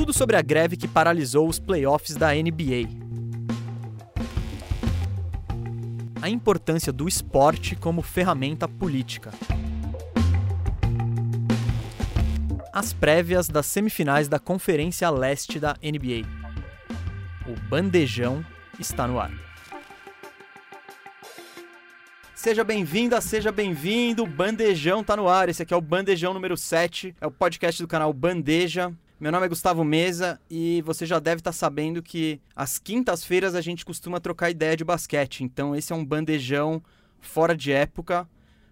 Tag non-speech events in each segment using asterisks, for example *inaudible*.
Tudo sobre a greve que paralisou os playoffs da NBA. A importância do esporte como ferramenta política. As prévias das semifinais da Conferência Leste da NBA. O bandejão está no ar. Seja bem-vinda, seja bem-vindo. Bandejão tá no ar. Esse aqui é o Bandejão número 7. É o podcast do canal Bandeja. Meu nome é Gustavo Mesa e você já deve estar tá sabendo que às quintas-feiras a gente costuma trocar ideia de basquete. Então esse é um bandejão fora de época,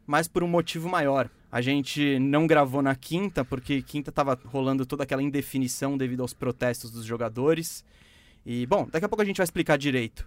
mas por um motivo maior. A gente não gravou na quinta porque quinta estava rolando toda aquela indefinição devido aos protestos dos jogadores. E bom, daqui a pouco a gente vai explicar direito.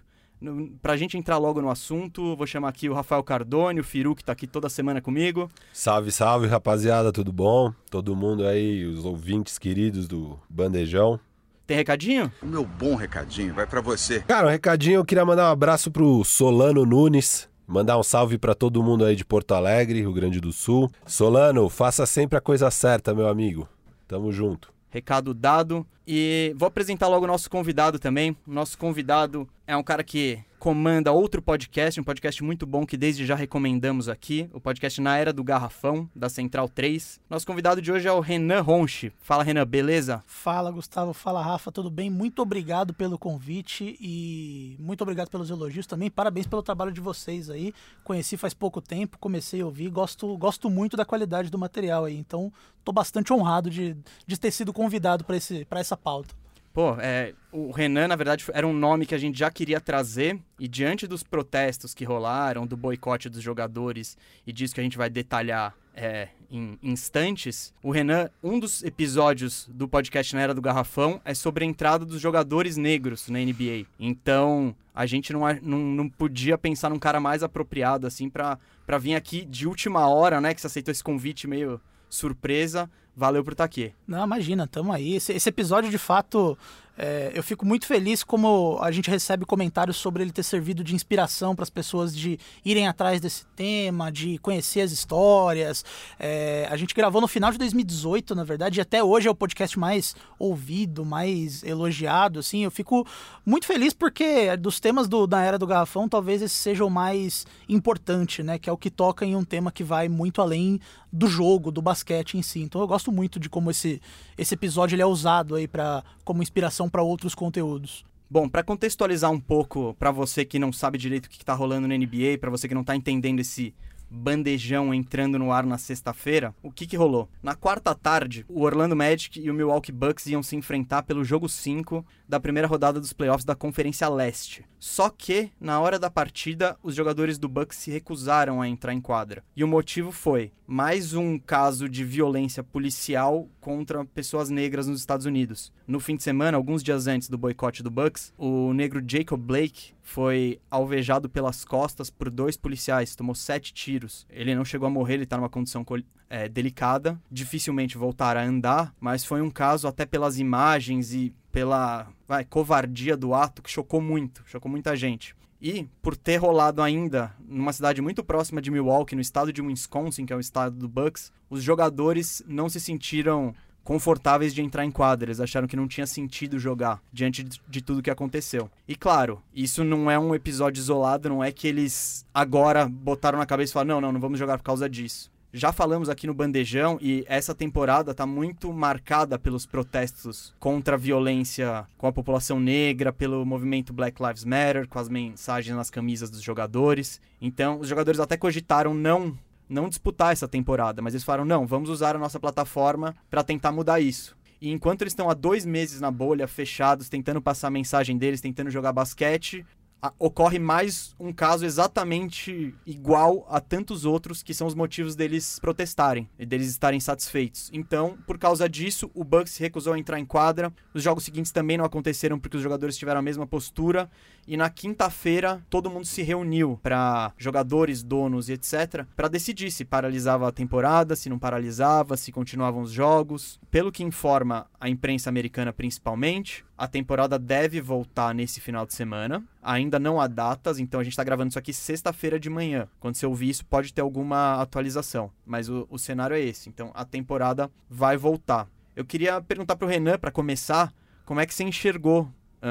Pra gente entrar logo no assunto, vou chamar aqui o Rafael Cardone, o Firu, que tá aqui toda semana comigo. Salve, salve, rapaziada, tudo bom? Todo mundo aí, os ouvintes queridos do Bandejão. Tem recadinho? O meu bom recadinho vai para você. Cara, um recadinho, eu queria mandar um abraço pro Solano Nunes, Mandar um salve para todo mundo aí de Porto Alegre, Rio Grande do Sul. Solano, faça sempre a coisa certa, meu amigo. Tamo junto. Recado dado. E vou apresentar logo o nosso convidado também. O nosso convidado é um cara que comanda outro podcast, um podcast muito bom que desde já recomendamos aqui, o podcast Na Era do Garrafão, da Central 3. Nosso convidado de hoje é o Renan Ronche. Fala, Renan, beleza? Fala, Gustavo. Fala, Rafa. Tudo bem? Muito obrigado pelo convite e muito obrigado pelos elogios também. Parabéns pelo trabalho de vocês aí. Conheci faz pouco tempo, comecei a ouvir, gosto, gosto muito da qualidade do material aí. Então, tô bastante honrado de, de ter sido convidado para essa pauta. Pô, é, o Renan, na verdade, era um nome que a gente já queria trazer, e diante dos protestos que rolaram, do boicote dos jogadores e disso que a gente vai detalhar é, em instantes, o Renan, um dos episódios do podcast na Era do Garrafão é sobre a entrada dos jogadores negros na NBA. Então, a gente não, não, não podia pensar num cara mais apropriado, assim, para vir aqui de última hora, né, que você aceitou esse convite meio surpresa. Valeu por estar aqui. Não, imagina, tamo aí. Esse, esse episódio, de fato, é, eu fico muito feliz como a gente recebe comentários sobre ele ter servido de inspiração para as pessoas de irem atrás desse tema, de conhecer as histórias. É, a gente gravou no final de 2018, na verdade, e até hoje é o podcast mais ouvido, mais elogiado. Assim, eu fico muito feliz porque dos temas do, da era do garrafão, talvez esse seja o mais importante, né? Que é o que toca em um tema que vai muito além do jogo, do basquete em si. Então eu gosto muito de como esse, esse episódio ele é usado aí para como inspiração para outros conteúdos. Bom, para contextualizar um pouco para você que não sabe direito o que está rolando na NBA, para você que não está entendendo esse bandejão entrando no ar na sexta-feira, o que que rolou? Na quarta tarde, o Orlando Magic e o Milwaukee Bucks iam se enfrentar pelo jogo 5 da primeira rodada dos playoffs da Conferência Leste. Só que, na hora da partida, os jogadores do Bucks se recusaram a entrar em quadra. E o motivo foi mais um caso de violência policial contra pessoas negras nos Estados Unidos. No fim de semana, alguns dias antes do boicote do Bucks, o negro Jacob Blake foi alvejado pelas costas por dois policiais, tomou sete tiros. Ele não chegou a morrer, ele está numa condição é, delicada, dificilmente voltará a andar, mas foi um caso até pelas imagens e pela vai, covardia do ato que chocou muito, chocou muita gente. E por ter rolado ainda numa cidade muito próxima de Milwaukee, no estado de Wisconsin, que é o estado do Bucks, os jogadores não se sentiram confortáveis de entrar em quadra. Eles acharam que não tinha sentido jogar diante de tudo que aconteceu. E claro, isso não é um episódio isolado, não é que eles agora botaram na cabeça e falaram: não, não, não vamos jogar por causa disso. Já falamos aqui no Bandejão e essa temporada está muito marcada pelos protestos contra a violência com a população negra, pelo movimento Black Lives Matter, com as mensagens nas camisas dos jogadores. Então, os jogadores até cogitaram não não disputar essa temporada, mas eles falaram: não, vamos usar a nossa plataforma para tentar mudar isso. E enquanto eles estão há dois meses na bolha, fechados, tentando passar a mensagem deles, tentando jogar basquete, ocorre mais um caso exatamente igual a tantos outros que são os motivos deles protestarem e deles estarem satisfeitos. Então, por causa disso, o Bucks recusou a entrar em quadra. Os jogos seguintes também não aconteceram porque os jogadores tiveram a mesma postura. E na quinta-feira, todo mundo se reuniu para jogadores, donos e etc. para decidir se paralisava a temporada, se não paralisava, se continuavam os jogos. Pelo que informa a imprensa americana principalmente, a temporada deve voltar nesse final de semana. Ainda não há datas, então a gente está gravando isso aqui sexta-feira de manhã. Quando você ouvir isso, pode ter alguma atualização. Mas o, o cenário é esse. Então a temporada vai voltar. Eu queria perguntar pro Renan, para começar, como é que você enxergou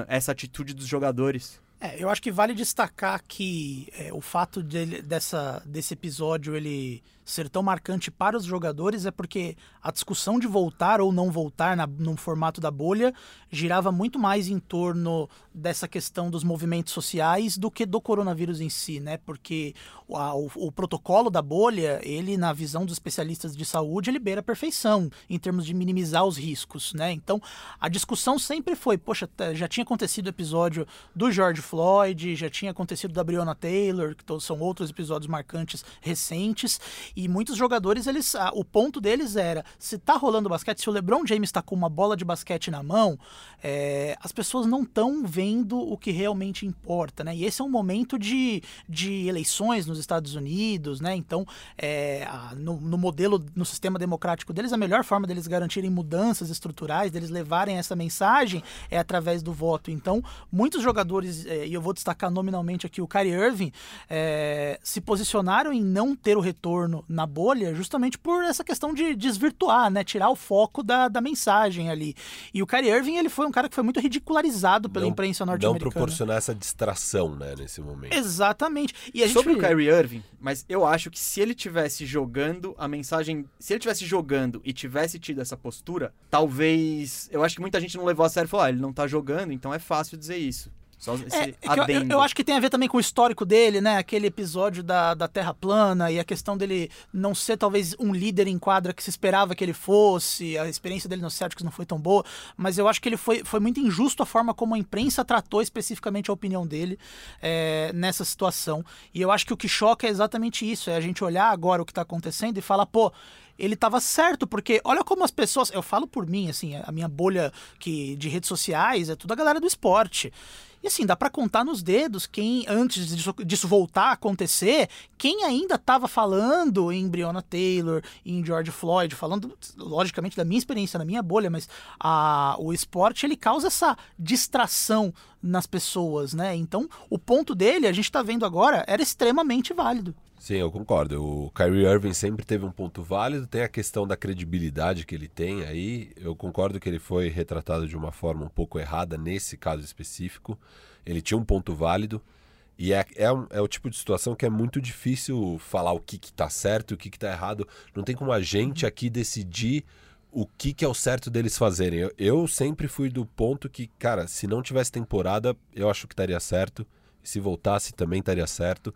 essa atitude dos jogadores? É, eu acho que vale destacar que é, o fato de, dessa, desse episódio ele ser tão marcante para os jogadores é porque a discussão de voltar ou não voltar na, no formato da bolha girava muito mais em torno dessa questão dos movimentos sociais do que do coronavírus em si, né? Porque a, o, o, protocolo da bolha, ele, na visão dos especialistas de saúde, ele beira a perfeição em termos de minimizar os riscos, né? Então, a discussão sempre foi, poxa, já tinha acontecido o episódio do George Floyd, já tinha acontecido da Breonna Taylor, que são outros episódios marcantes recentes, e muitos jogadores, eles, o ponto deles era, se tá rolando basquete, se o LeBron James está com uma bola de basquete na mão, é, as pessoas não estão vendo o que realmente importa, né? E esse é um momento de, de eleições nos Estados Unidos, né? Então, é, a, no, no, modelo, no sistema democrático deles, a melhor forma deles garantirem mudanças estruturais, deles levarem essa mensagem é através do voto. Então, muitos jogadores, é, e eu vou destacar nominalmente aqui o Kyrie Irving, é, se posicionaram em não ter o retorno na bolha justamente por essa questão de desvirtuar, né? Tirar o foco da, da mensagem ali. E o Kyrie Irving, ele foi um cara que foi muito ridicularizado pela não, imprensa norte-americana. Não proporcionar essa distração, né, nesse momento. Exatamente. E a gente... Sobre o Kyrie Irving, mas eu acho que se ele tivesse jogando a mensagem, se ele tivesse jogando e tivesse tido essa postura, talvez, eu acho que muita gente não levou a sério e falou, ah, ele não tá jogando, então é fácil dizer isso. Só esse é, eu, eu, acho que tem a ver também com o histórico dele, né? Aquele episódio da, da Terra plana e a questão dele não ser talvez um líder em quadra que se esperava que ele fosse, a experiência dele no Celtics não foi tão boa, mas eu acho que ele foi, foi muito injusto a forma como a imprensa tratou especificamente a opinião dele é, nessa situação. E eu acho que o que choca é exatamente isso, é a gente olhar agora o que está acontecendo e falar, pô, ele estava certo, porque olha como as pessoas, eu falo por mim, assim, a minha bolha que de redes sociais é tudo a galera do esporte. E assim, dá para contar nos dedos quem, antes disso, disso voltar a acontecer, quem ainda estava falando em Breonna Taylor, em George Floyd, falando, logicamente, da minha experiência, na minha bolha, mas a, o esporte ele causa essa distração nas pessoas, né? Então, o ponto dele, a gente está vendo agora, era extremamente válido. Sim, eu concordo. O Kyrie Irving sempre teve um ponto válido, tem a questão da credibilidade que ele tem aí. Eu concordo que ele foi retratado de uma forma um pouco errada nesse caso específico. Ele tinha um ponto válido. E é, é, é o tipo de situação que é muito difícil falar o que, que tá certo e o que, que tá errado. Não tem como a gente aqui decidir o que, que é o certo deles fazerem. Eu, eu sempre fui do ponto que, cara, se não tivesse temporada, eu acho que estaria certo. Se voltasse, também estaria certo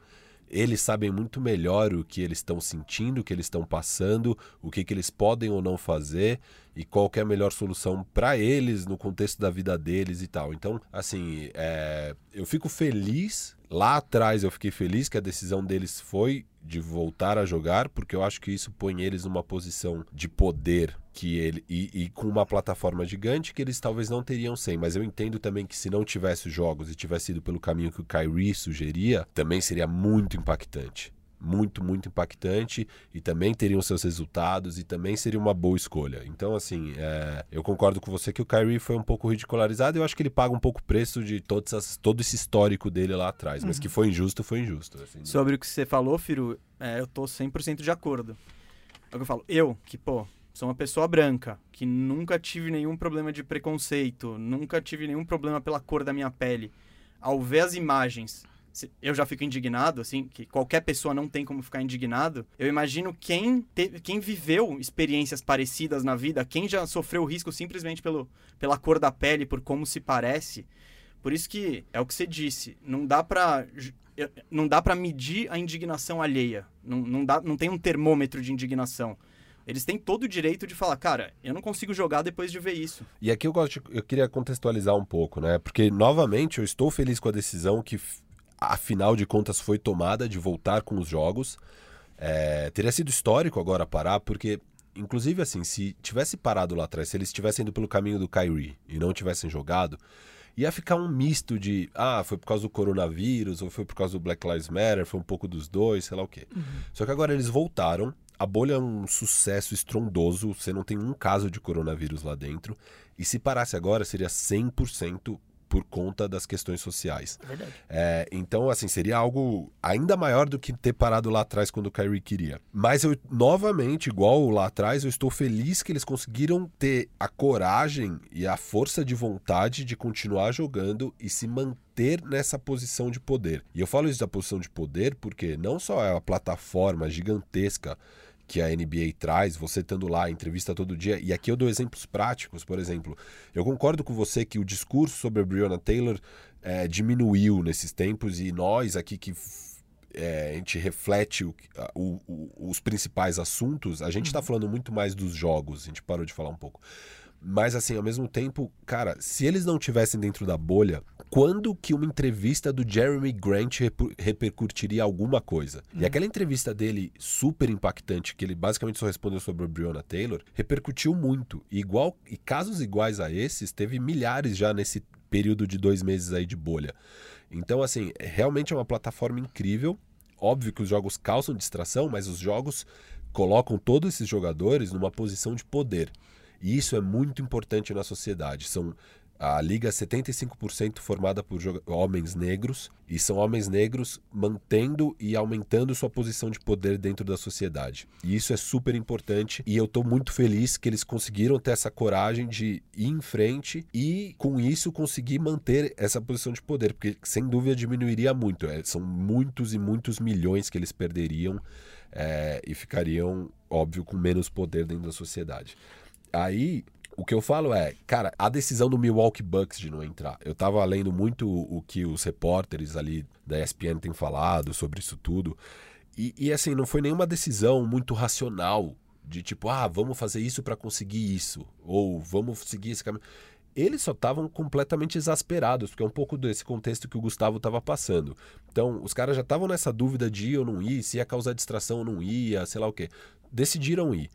eles sabem muito melhor o que eles estão sentindo, o que eles estão passando, o que, que eles podem ou não fazer e qual é a melhor solução para eles no contexto da vida deles e tal. Então, assim, é, eu fico feliz. Lá atrás eu fiquei feliz que a decisão deles foi de voltar a jogar, porque eu acho que isso põe eles numa posição de poder que ele e, e, com uma plataforma gigante que eles talvez não teriam sem. Mas eu entendo também que se não tivesse jogos e tivesse ido pelo caminho que o Kyrie sugeria, também seria muito impactante. Muito, muito impactante e também teriam seus resultados e também seria uma boa escolha. Então, assim, é, eu concordo com você que o Kyrie foi um pouco ridicularizado. Eu acho que ele paga um pouco o preço de todas as, todo esse histórico dele lá atrás. Mas uhum. que foi injusto, foi injusto. Assim, Sobre o que você falou, Firo, é, eu tô 100% de acordo. É o que eu falo. Eu, que, pô, sou uma pessoa branca, que nunca tive nenhum problema de preconceito, nunca tive nenhum problema pela cor da minha pele. Ao ver as imagens, eu já fico indignado, assim, que qualquer pessoa não tem como ficar indignado. Eu imagino quem, quem viveu experiências parecidas na vida, quem já sofreu risco simplesmente pelo, pela cor da pele, por como se parece. Por isso que é o que você disse, não dá pra não dá para medir a indignação alheia. Não, não, dá, não tem um termômetro de indignação. Eles têm todo o direito de falar, cara, eu não consigo jogar depois de ver isso. E aqui eu, gosto de, eu queria contextualizar um pouco, né? Porque, novamente, eu estou feliz com a decisão que, afinal de contas, foi tomada de voltar com os jogos. É, teria sido histórico agora parar, porque, inclusive, assim, se tivesse parado lá atrás, se eles tivessem ido pelo caminho do Kyrie e não tivessem jogado, ia ficar um misto de, ah, foi por causa do coronavírus, ou foi por causa do Black Lives Matter, foi um pouco dos dois, sei lá o quê. Uhum. Só que agora eles voltaram a bolha é um sucesso estrondoso, você não tem um caso de coronavírus lá dentro. E se parasse agora, seria 100% por conta das questões sociais. É verdade. É, então, assim, seria algo ainda maior do que ter parado lá atrás quando o Kyrie queria. Mas eu, novamente, igual lá atrás, eu estou feliz que eles conseguiram ter a coragem e a força de vontade de continuar jogando e se manter nessa posição de poder. E eu falo isso da posição de poder porque não só é uma plataforma gigantesca que a NBA traz, você estando lá, entrevista todo dia. E aqui eu dou exemplos práticos, por exemplo. Eu concordo com você que o discurso sobre a Breonna Taylor é, diminuiu nesses tempos e nós aqui que é, a gente reflete o, o, o, os principais assuntos, a gente está uhum. falando muito mais dos jogos, a gente parou de falar um pouco. Mas assim, ao mesmo tempo, cara, se eles não tivessem dentro da bolha, quando que uma entrevista do Jeremy Grant repercutiria alguma coisa? E uhum. aquela entrevista dele super impactante, que ele basicamente só respondeu sobre a Breonna Taylor, repercutiu muito. E, igual, e casos iguais a esses, teve milhares já nesse período de dois meses aí de bolha. Então, assim, realmente é uma plataforma incrível. Óbvio que os jogos causam distração, mas os jogos colocam todos esses jogadores numa posição de poder. E isso é muito importante na sociedade. São a liga é 75% formada por homens negros e são homens negros mantendo e aumentando sua posição de poder dentro da sociedade. E isso é super importante e eu estou muito feliz que eles conseguiram ter essa coragem de ir em frente e com isso conseguir manter essa posição de poder, porque sem dúvida diminuiria muito. É, são muitos e muitos milhões que eles perderiam é, e ficariam, óbvio, com menos poder dentro da sociedade. Aí, o que eu falo é, cara, a decisão do Milwaukee Bucks de não entrar. Eu tava lendo muito o que os repórteres ali da ESPN têm falado sobre isso tudo. E, e assim, não foi nenhuma decisão muito racional de tipo, ah, vamos fazer isso para conseguir isso, ou vamos seguir esse caminho. Eles só estavam completamente exasperados, porque é um pouco desse contexto que o Gustavo estava passando. Então, os caras já estavam nessa dúvida de ir ou não ir, se ia causar distração ou não ia, sei lá o quê. Decidiram ir.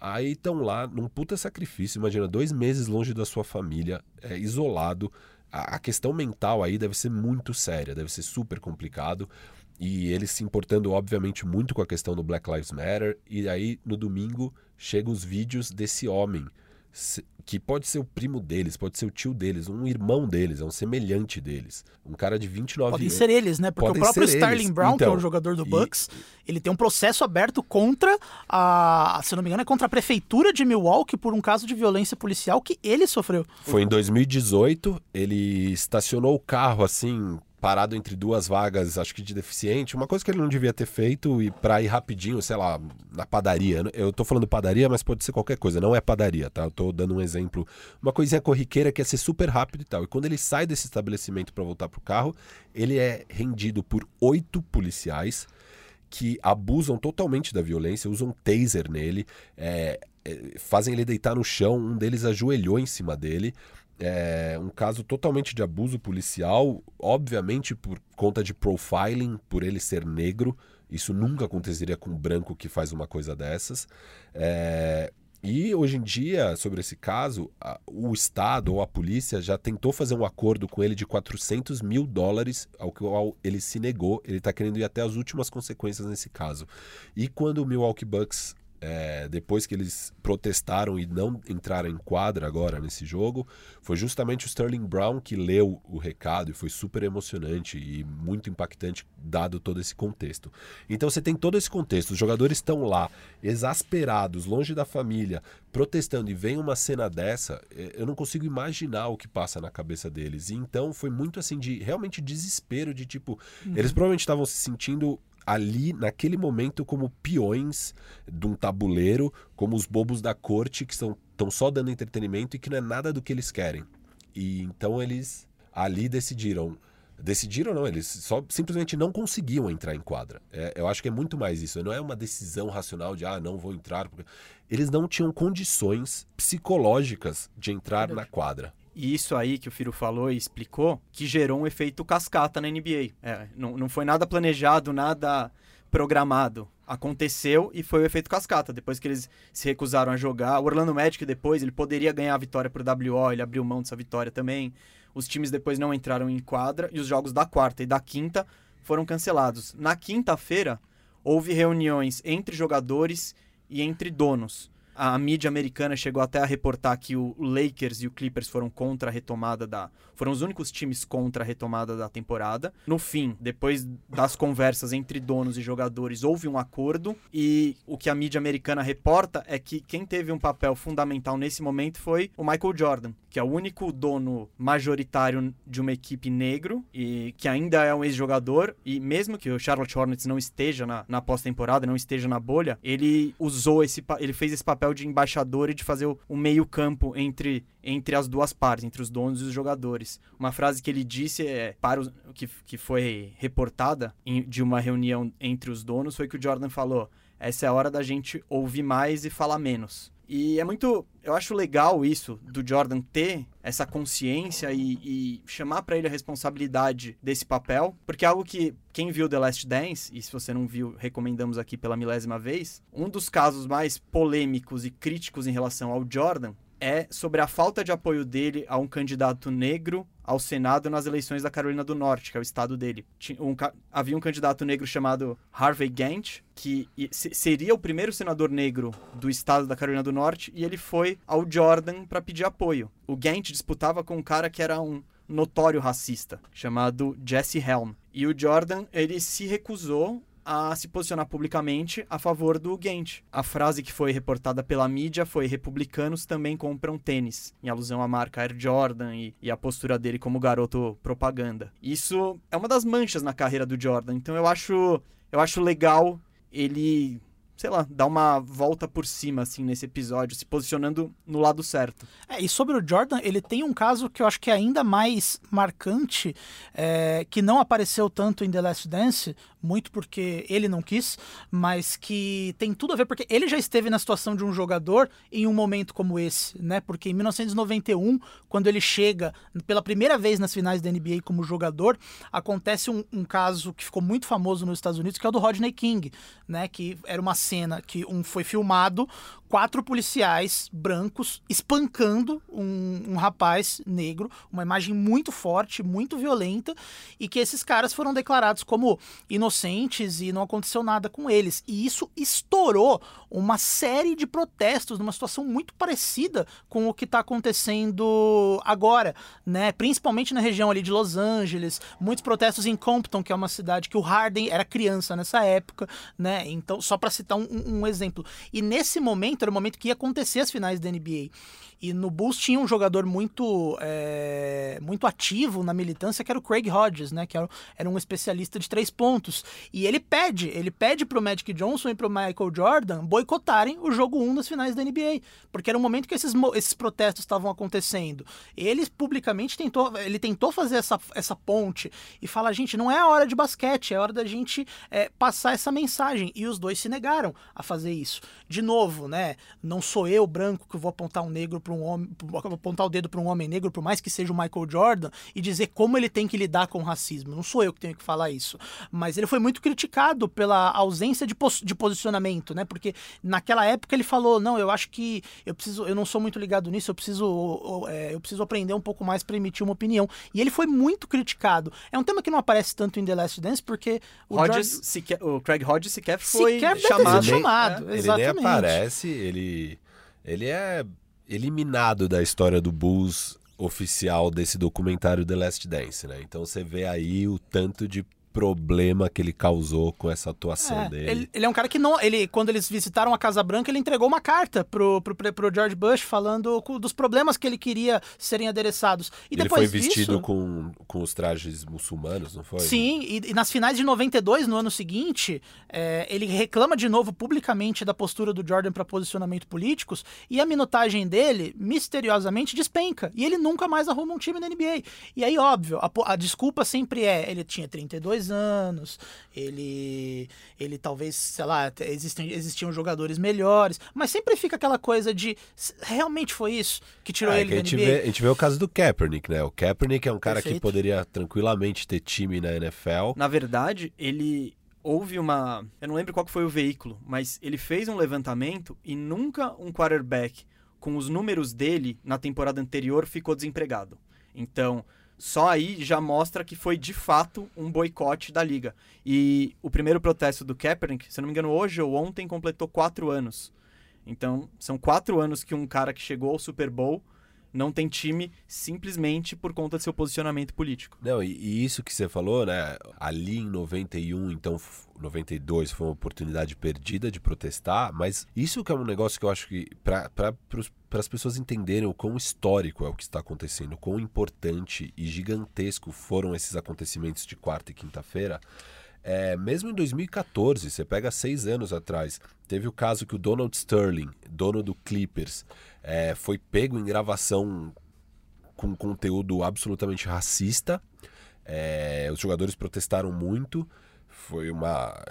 Aí estão lá num puta sacrifício. Imagina, dois meses longe da sua família, é, isolado. A, a questão mental aí deve ser muito séria, deve ser super complicado. E eles se importando, obviamente, muito com a questão do Black Lives Matter. E aí, no domingo, chegam os vídeos desse homem que pode ser o primo deles, pode ser o tio deles, um irmão deles, é um semelhante deles. Um cara de 29 Podem anos. Podem ser eles, né? Porque Podem o próprio Starling eles. Brown, então, que é o então, jogador do Bucks, e... ele tem um processo aberto contra a, se não me engano, é contra a prefeitura de Milwaukee por um caso de violência policial que ele sofreu. Foi em 2018, ele estacionou o carro assim, parado entre duas vagas, acho que de deficiente, uma coisa que ele não devia ter feito e para ir rapidinho, sei lá, na padaria. Eu tô falando padaria, mas pode ser qualquer coisa, não é padaria, tá? Eu tô dando um exemplo, uma coisinha corriqueira que ia ser super rápido e tal. E quando ele sai desse estabelecimento para voltar pro carro, ele é rendido por oito policiais que abusam totalmente da violência, usam taser nele, é, é, fazem ele deitar no chão, um deles ajoelhou em cima dele é um caso totalmente de abuso policial, obviamente por conta de profiling, por ele ser negro. Isso nunca aconteceria com um branco que faz uma coisa dessas. É... E hoje em dia, sobre esse caso, a, o Estado ou a polícia já tentou fazer um acordo com ele de 400 mil dólares, ao qual ele se negou. Ele está querendo ir até as últimas consequências nesse caso. E quando o Milwaukee Bucks é, depois que eles protestaram e não entraram em quadra agora nesse jogo, foi justamente o Sterling Brown que leu o recado e foi super emocionante e muito impactante, dado todo esse contexto. Então você tem todo esse contexto, os jogadores estão lá, exasperados, longe da família, protestando, e vem uma cena dessa, é, eu não consigo imaginar o que passa na cabeça deles. E então foi muito assim de realmente desespero, de tipo, uhum. eles provavelmente estavam se sentindo ali, naquele momento, como peões de um tabuleiro, como os bobos da corte que estão só dando entretenimento e que não é nada do que eles querem. E então eles ali decidiram. Decidiram não, eles só simplesmente não conseguiam entrar em quadra. É, eu acho que é muito mais isso. Não é uma decisão racional de ah, não vou entrar. Eles não tinham condições psicológicas de entrar na quadra. E isso aí que o Firo falou e explicou, que gerou um efeito cascata na NBA. É, não, não foi nada planejado, nada programado. Aconteceu e foi o efeito cascata. Depois que eles se recusaram a jogar, o Orlando Magic depois, ele poderia ganhar a vitória por WO, ele abriu mão dessa vitória também. Os times depois não entraram em quadra e os jogos da quarta e da quinta foram cancelados. Na quinta-feira, houve reuniões entre jogadores e entre donos a mídia americana chegou até a reportar que o Lakers e o Clippers foram contra a retomada da. Foram os únicos times contra a retomada da temporada. No fim, depois das conversas entre donos e jogadores, houve um acordo. E o que a mídia americana reporta é que quem teve um papel fundamental nesse momento foi o Michael Jordan, que é o único dono majoritário de uma equipe negro e que ainda é um ex-jogador. E mesmo que o Charlotte Hornets não esteja na, na pós-temporada, não esteja na bolha, ele usou esse. Ele fez esse papel papel de embaixador e de fazer o, o meio-campo entre, entre as duas partes, entre os donos e os jogadores. Uma frase que ele disse é, para os, que, que foi reportada em, de uma reunião entre os donos foi que o Jordan falou: essa é a hora da gente ouvir mais e falar menos. E é muito. Eu acho legal isso do Jordan ter essa consciência e, e chamar para ele a responsabilidade desse papel, porque é algo que quem viu The Last Dance, e se você não viu, recomendamos aqui pela milésima vez, um dos casos mais polêmicos e críticos em relação ao Jordan é sobre a falta de apoio dele a um candidato negro ao Senado nas eleições da Carolina do Norte, que é o estado dele. Um, havia um candidato negro chamado Harvey Gantt, que seria o primeiro senador negro do estado da Carolina do Norte, e ele foi ao Jordan para pedir apoio. O Gantt disputava com um cara que era um notório racista, chamado Jesse Helm. E o Jordan, ele se recusou a se posicionar publicamente a favor do Gent. A frase que foi reportada pela mídia foi: republicanos também compram tênis, em alusão à marca Air Jordan e, e a postura dele como garoto propaganda. Isso é uma das manchas na carreira do Jordan, então eu acho, eu acho legal ele sei lá, dar uma volta por cima, assim, nesse episódio, se posicionando no lado certo. É, e sobre o Jordan, ele tem um caso que eu acho que é ainda mais marcante, é, que não apareceu tanto em The Last Dance, muito porque ele não quis, mas que tem tudo a ver, porque ele já esteve na situação de um jogador em um momento como esse, né? Porque em 1991, quando ele chega pela primeira vez nas finais da NBA como jogador, acontece um, um caso que ficou muito famoso nos Estados Unidos, que é o do Rodney King, né? Que era uma cena que um foi filmado quatro policiais brancos espancando um, um, rapaz negro, uma imagem muito forte, muito violenta, e que esses caras foram declarados como inocentes e não aconteceu nada com eles. E isso estourou uma série de protestos numa situação muito parecida com o que está acontecendo agora, né? Principalmente na região ali de Los Angeles, muitos protestos em Compton, que é uma cidade que o Harden era criança nessa época, né? Então, só para citar um, um exemplo. E nesse momento era o momento que ia acontecer as finais da NBA. E no Bulls tinha um jogador muito é, muito ativo na militância, que era o Craig Hodges, né? Que era, era, um especialista de três pontos. E ele pede, ele pede pro Magic Johnson e pro Michael Jordan boicotarem o jogo 1 das finais da NBA. Porque era o momento que esses, esses protestos estavam acontecendo. Ele publicamente tentou, ele tentou fazer essa, essa ponte e falar, gente, não é a hora de basquete, é hora da gente é, passar essa mensagem. E os dois se negaram a fazer isso. De novo, né? Não sou eu, branco, que vou apontar um negro para um homem, apontar o dedo para um homem negro, por mais que seja o Michael Jordan, e dizer como ele tem que lidar com o racismo. Não sou eu que tenho que falar isso. Mas ele foi muito criticado pela ausência de, pos de posicionamento, né? Porque naquela época ele falou: não, eu acho que eu preciso, eu não sou muito ligado nisso, eu preciso, é, eu preciso aprender um pouco mais para emitir uma opinião. E ele foi muito criticado. É um tema que não aparece tanto em The Last Dance, porque o, Hodges, Jordan... sequer, o Craig Hodges sequer foi sequer chamado. chamado. É. Ele nem aparece, ele, ele é eliminado da história do Bulls oficial desse documentário The Last Dance, né? Então você vê aí o tanto de problema que ele causou com essa atuação é, dele. Ele, ele, é um cara que não. Ele, quando eles visitaram a Casa Branca, ele entregou uma carta pro, pro, pro George Bush falando dos problemas que ele queria serem adereçados. E ele depois foi vestido disso, com, com os trajes muçulmanos, não foi? Sim, e, e nas finais de 92, no ano seguinte, é, ele reclama de novo publicamente da postura do Jordan para posicionamento políticos e a minutagem dele, misteriosamente, despenca. E ele nunca mais arruma um time na NBA. E aí, óbvio, a, a desculpa sempre é: ele tinha 32 anos, ele, ele talvez, sei lá, existem, existiam jogadores melhores, mas sempre fica aquela coisa de realmente foi isso que tirou é, ele que a, gente vê, a gente vê o caso do Kaepernick, né? O Kaepernick é um cara Perfeito. que poderia tranquilamente ter time na NFL. Na verdade, ele houve uma, eu não lembro qual foi o veículo, mas ele fez um levantamento e nunca um quarterback com os números dele na temporada anterior ficou desempregado. Então, só aí já mostra que foi de fato um boicote da liga. E o primeiro protesto do Kaepernick, se não me engano, hoje ou ontem completou quatro anos. Então, são quatro anos que um cara que chegou ao Super Bowl não tem time simplesmente por conta do seu posicionamento político. Não, e, e, isso que você falou, né? Ali em 91, então 92 foi uma oportunidade perdida de protestar, mas isso que é um negócio que eu acho que para para as pessoas entenderem o quão histórico é o que está acontecendo, o quão importante e gigantesco foram esses acontecimentos de quarta e quinta-feira. É, mesmo em 2014, você pega seis anos atrás, teve o caso que o Donald Sterling, dono do Clippers, é, foi pego em gravação com conteúdo absolutamente racista. É, os jogadores protestaram muito. Foi uma.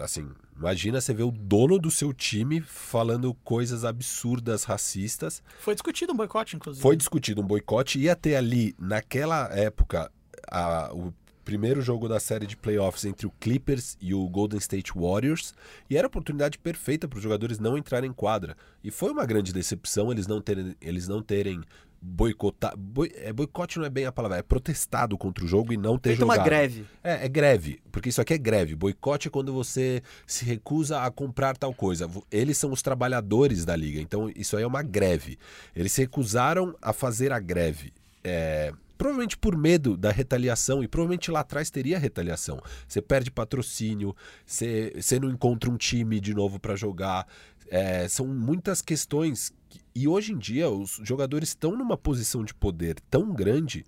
Assim, imagina você ver o dono do seu time falando coisas absurdas, racistas. Foi discutido um boicote, inclusive. Foi discutido um boicote. Ia ter ali, naquela época, a, o primeiro jogo da série de playoffs entre o Clippers e o Golden State Warriors, e era a oportunidade perfeita para os jogadores não entrarem em quadra. E foi uma grande decepção eles não terem, eles não terem boicotar. Boi, é, boicote não é bem a palavra, é protestado contra o jogo e não ter Feito jogado. uma greve. É, é greve, porque isso aqui é greve. Boicote é quando você se recusa a comprar tal coisa. Eles são os trabalhadores da liga, então isso aí é uma greve. Eles se recusaram a fazer a greve. É, Provavelmente por medo da retaliação, e provavelmente lá atrás teria retaliação. Você perde patrocínio, você, você não encontra um time de novo para jogar. É, são muitas questões. Que, e hoje em dia, os jogadores estão numa posição de poder tão grande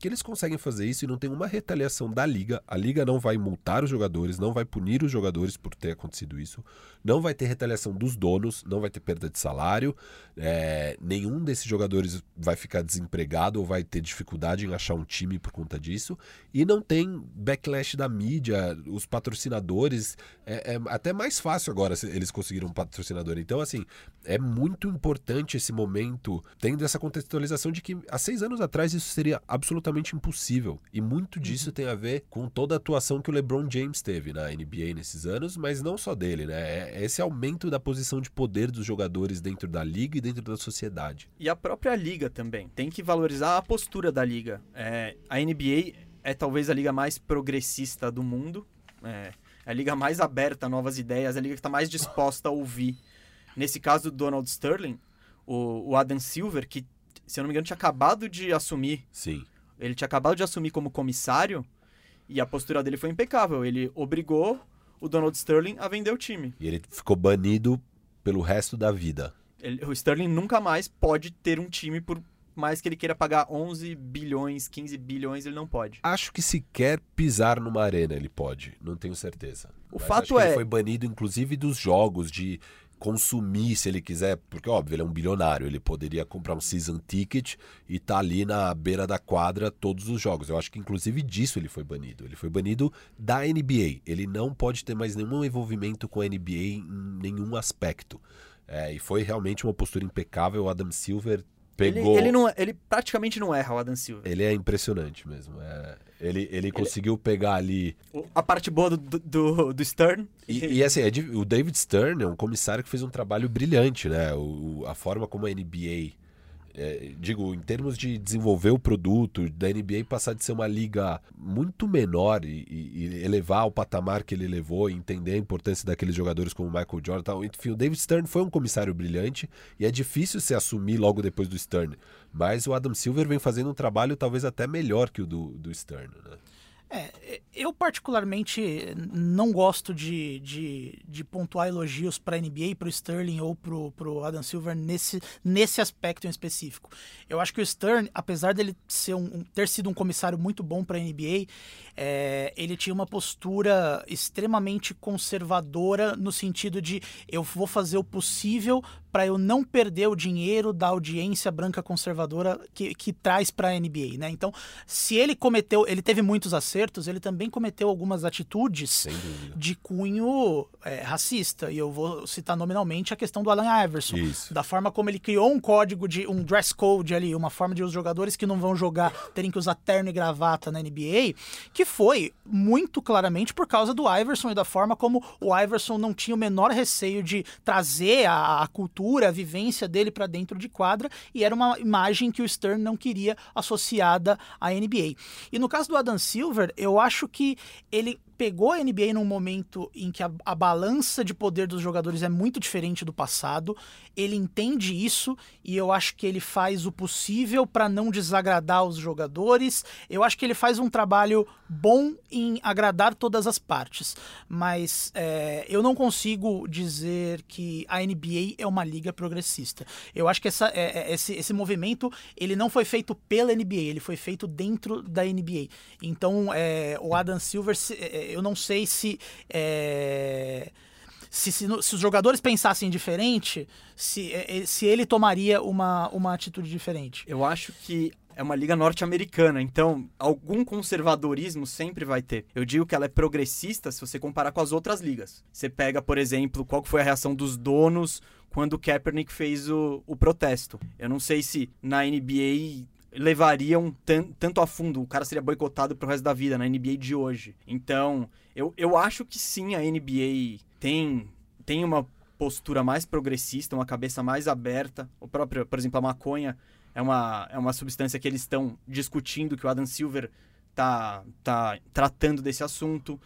que eles conseguem fazer isso e não tem uma retaliação da liga. A liga não vai multar os jogadores, não vai punir os jogadores por ter acontecido isso, não vai ter retaliação dos donos, não vai ter perda de salário, é, nenhum desses jogadores vai ficar desempregado ou vai ter dificuldade em achar um time por conta disso, e não tem backlash da mídia, os patrocinadores. É, é até mais fácil agora eles conseguiram um patrocinador. Então, assim, é muito importante esse momento, tendo essa contextualização de que há seis anos atrás isso seria absolutamente impossível. E muito disso uhum. tem a ver com toda a atuação que o LeBron James teve na NBA nesses anos, mas não só dele, né? É esse aumento da posição de poder dos jogadores dentro da liga e dentro da sociedade. E a própria liga também. Tem que valorizar a postura da liga. É, a NBA é talvez a liga mais progressista do mundo. É, é a liga mais aberta a novas ideias, é a liga que está mais disposta a ouvir. Nesse caso do Donald Sterling, o, o, Adam Silver, que, se eu não me engano, tinha acabado de assumir. Sim. Ele tinha acabado de assumir como comissário e a postura dele foi impecável. Ele obrigou o Donald Sterling a vender o time. E ele ficou banido pelo resto da vida. Ele, o Sterling nunca mais pode ter um time por mais que ele queira pagar 11 bilhões, 15 bilhões, ele não pode. Acho que se quer pisar numa arena, ele pode. Não tenho certeza. O Mas fato é. Ele foi banido, inclusive, dos jogos de consumir se ele quiser, porque óbvio, ele é um bilionário, ele poderia comprar um season ticket e tá ali na beira da quadra todos os jogos. Eu acho que inclusive disso ele foi banido. Ele foi banido da NBA. Ele não pode ter mais nenhum envolvimento com a NBA em nenhum aspecto. É, e foi realmente uma postura impecável. O Adam Silver pegou. Ele, ele, não, ele praticamente não erra, o Adam Silver. Ele é impressionante mesmo. É, ele, ele, ele conseguiu pegar ali. A parte boa do, do, do Stern. E, e assim, é, o David Stern é um comissário que fez um trabalho brilhante, né? O, a forma como a NBA é, digo, em termos de desenvolver o produto, da NBA passar de ser uma liga muito menor e, e, elevar ao patamar que ele levou, e entender a importância daqueles jogadores como Michael Jordan tal. Enfim, o David Stern foi um comissário brilhante e é difícil se assumir logo depois do Stern. Mas o Adam Silver vem fazendo um trabalho talvez até melhor que o do, do Stern, né? É, eu particularmente não gosto de, de, de pontuar elogios para a NBA, para o Sterling ou para o Adam Silver nesse, nesse aspecto em específico. Eu acho que o Sterling, apesar dele ser um, ter sido um comissário muito bom para a NBA, é, ele tinha uma postura extremamente conservadora no sentido de eu vou fazer o possível para eu não perder o dinheiro da audiência branca conservadora que, que traz para a NBA, né? Então, se ele cometeu, ele teve muitos acertos, ele também cometeu algumas atitudes de cunho é, racista. E eu vou citar nominalmente a questão do Alan Iverson, Isso. da forma como ele criou um código de um dress code ali, uma forma de os jogadores que não vão jogar terem que usar terno e gravata na NBA, que foi muito claramente por causa do Iverson e da forma como o Iverson não tinha o menor receio de trazer a, a cultura, a vivência dele para dentro de quadra e era uma imagem que o Stern não queria associada à NBA. E no caso do Adam Silver, eu acho que ele pegou a NBA num momento em que a, a, balança de poder dos jogadores é muito diferente do passado. Ele entende isso e eu acho que ele faz o possível para não desagradar os jogadores. Eu acho que ele faz um trabalho bom em agradar todas as partes. Mas é, eu não consigo dizer que a NBA é uma liga progressista. Eu acho que essa, é, é esse, esse movimento ele não foi feito pela NBA, ele foi feito dentro da NBA. Então, é, o Adam Silver, é, eu não sei se, é, se, se, se, os jogadores pensassem diferente, se, é, se ele tomaria uma, uma atitude diferente. Eu acho que é uma liga norte-americana, então algum conservadorismo sempre vai ter. Eu digo que ela é progressista se você comparar com as outras ligas. Você pega, por exemplo, qual foi a reação dos donos quando o Kaepernick fez o, o protesto. Eu não sei se na NBA levariam tanto a fundo, o cara seria boicotado pro resto da vida na NBA de hoje. Então, eu, eu acho que sim, a NBA tem, tem uma postura mais progressista, uma cabeça mais aberta. O próprio, por exemplo, a maconha é uma, é uma substância que eles estão discutindo, que o Adam Silver tá, tá tratando desse assunto.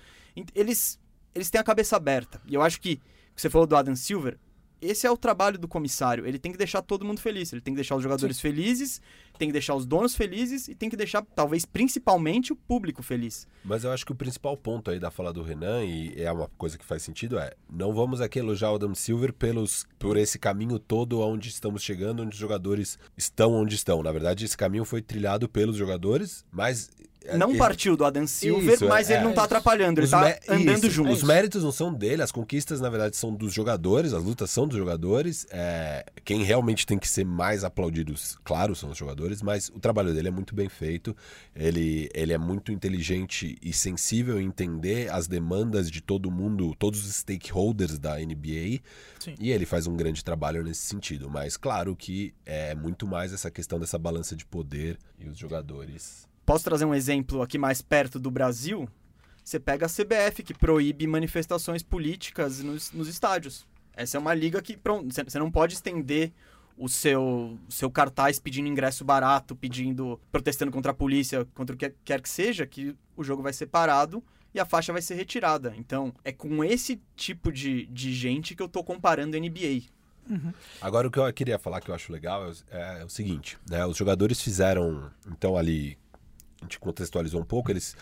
Eles, eles têm a cabeça aberta. E eu acho que, que você falou do Adam Silver, esse é o trabalho do comissário. Ele tem que deixar todo mundo feliz. Ele tem que deixar os jogadores Sim. felizes, tem que deixar os donos felizes e tem que deixar, talvez, principalmente o público feliz. Mas eu acho que o principal ponto aí da fala do Renan, e é uma coisa que faz sentido, é não vamos aqui elogiar o Adam Silver pelos, por esse caminho todo onde estamos chegando, onde os jogadores estão onde estão. Na verdade, esse caminho foi trilhado pelos jogadores, mas é, não partiu do Adam Silver, isso, mas é, ele não tá atrapalhando, ele tá andando junto. Os méritos não são dele, as conquistas, na verdade, são dos jogadores, as lutas são dos jogadores. É, quem realmente tem que ser mais aplaudidos, claro, são os jogadores, mas o trabalho dele é muito bem feito. Ele, ele é muito inteligente e sensível em entender as demandas de todo mundo, todos os stakeholders da NBA. Sim. E ele faz um grande trabalho nesse sentido. Mas claro que é muito mais essa questão dessa balança de poder e os jogadores Posso trazer um exemplo aqui mais perto do Brasil? Você pega a CBF, que proíbe manifestações políticas nos, nos estádios. Essa é uma liga que você não pode estender o seu, seu cartaz pedindo ingresso barato, pedindo, protestando contra a polícia, contra o que quer que seja, que o jogo vai ser parado e a faixa vai ser retirada. Então, é com esse tipo de, de gente que eu tô comparando a NBA. Uhum. Agora, o que eu queria falar que eu acho legal é, é o seguinte, né? Os jogadores fizeram, então, ali a gente contextualizou um pouco, eles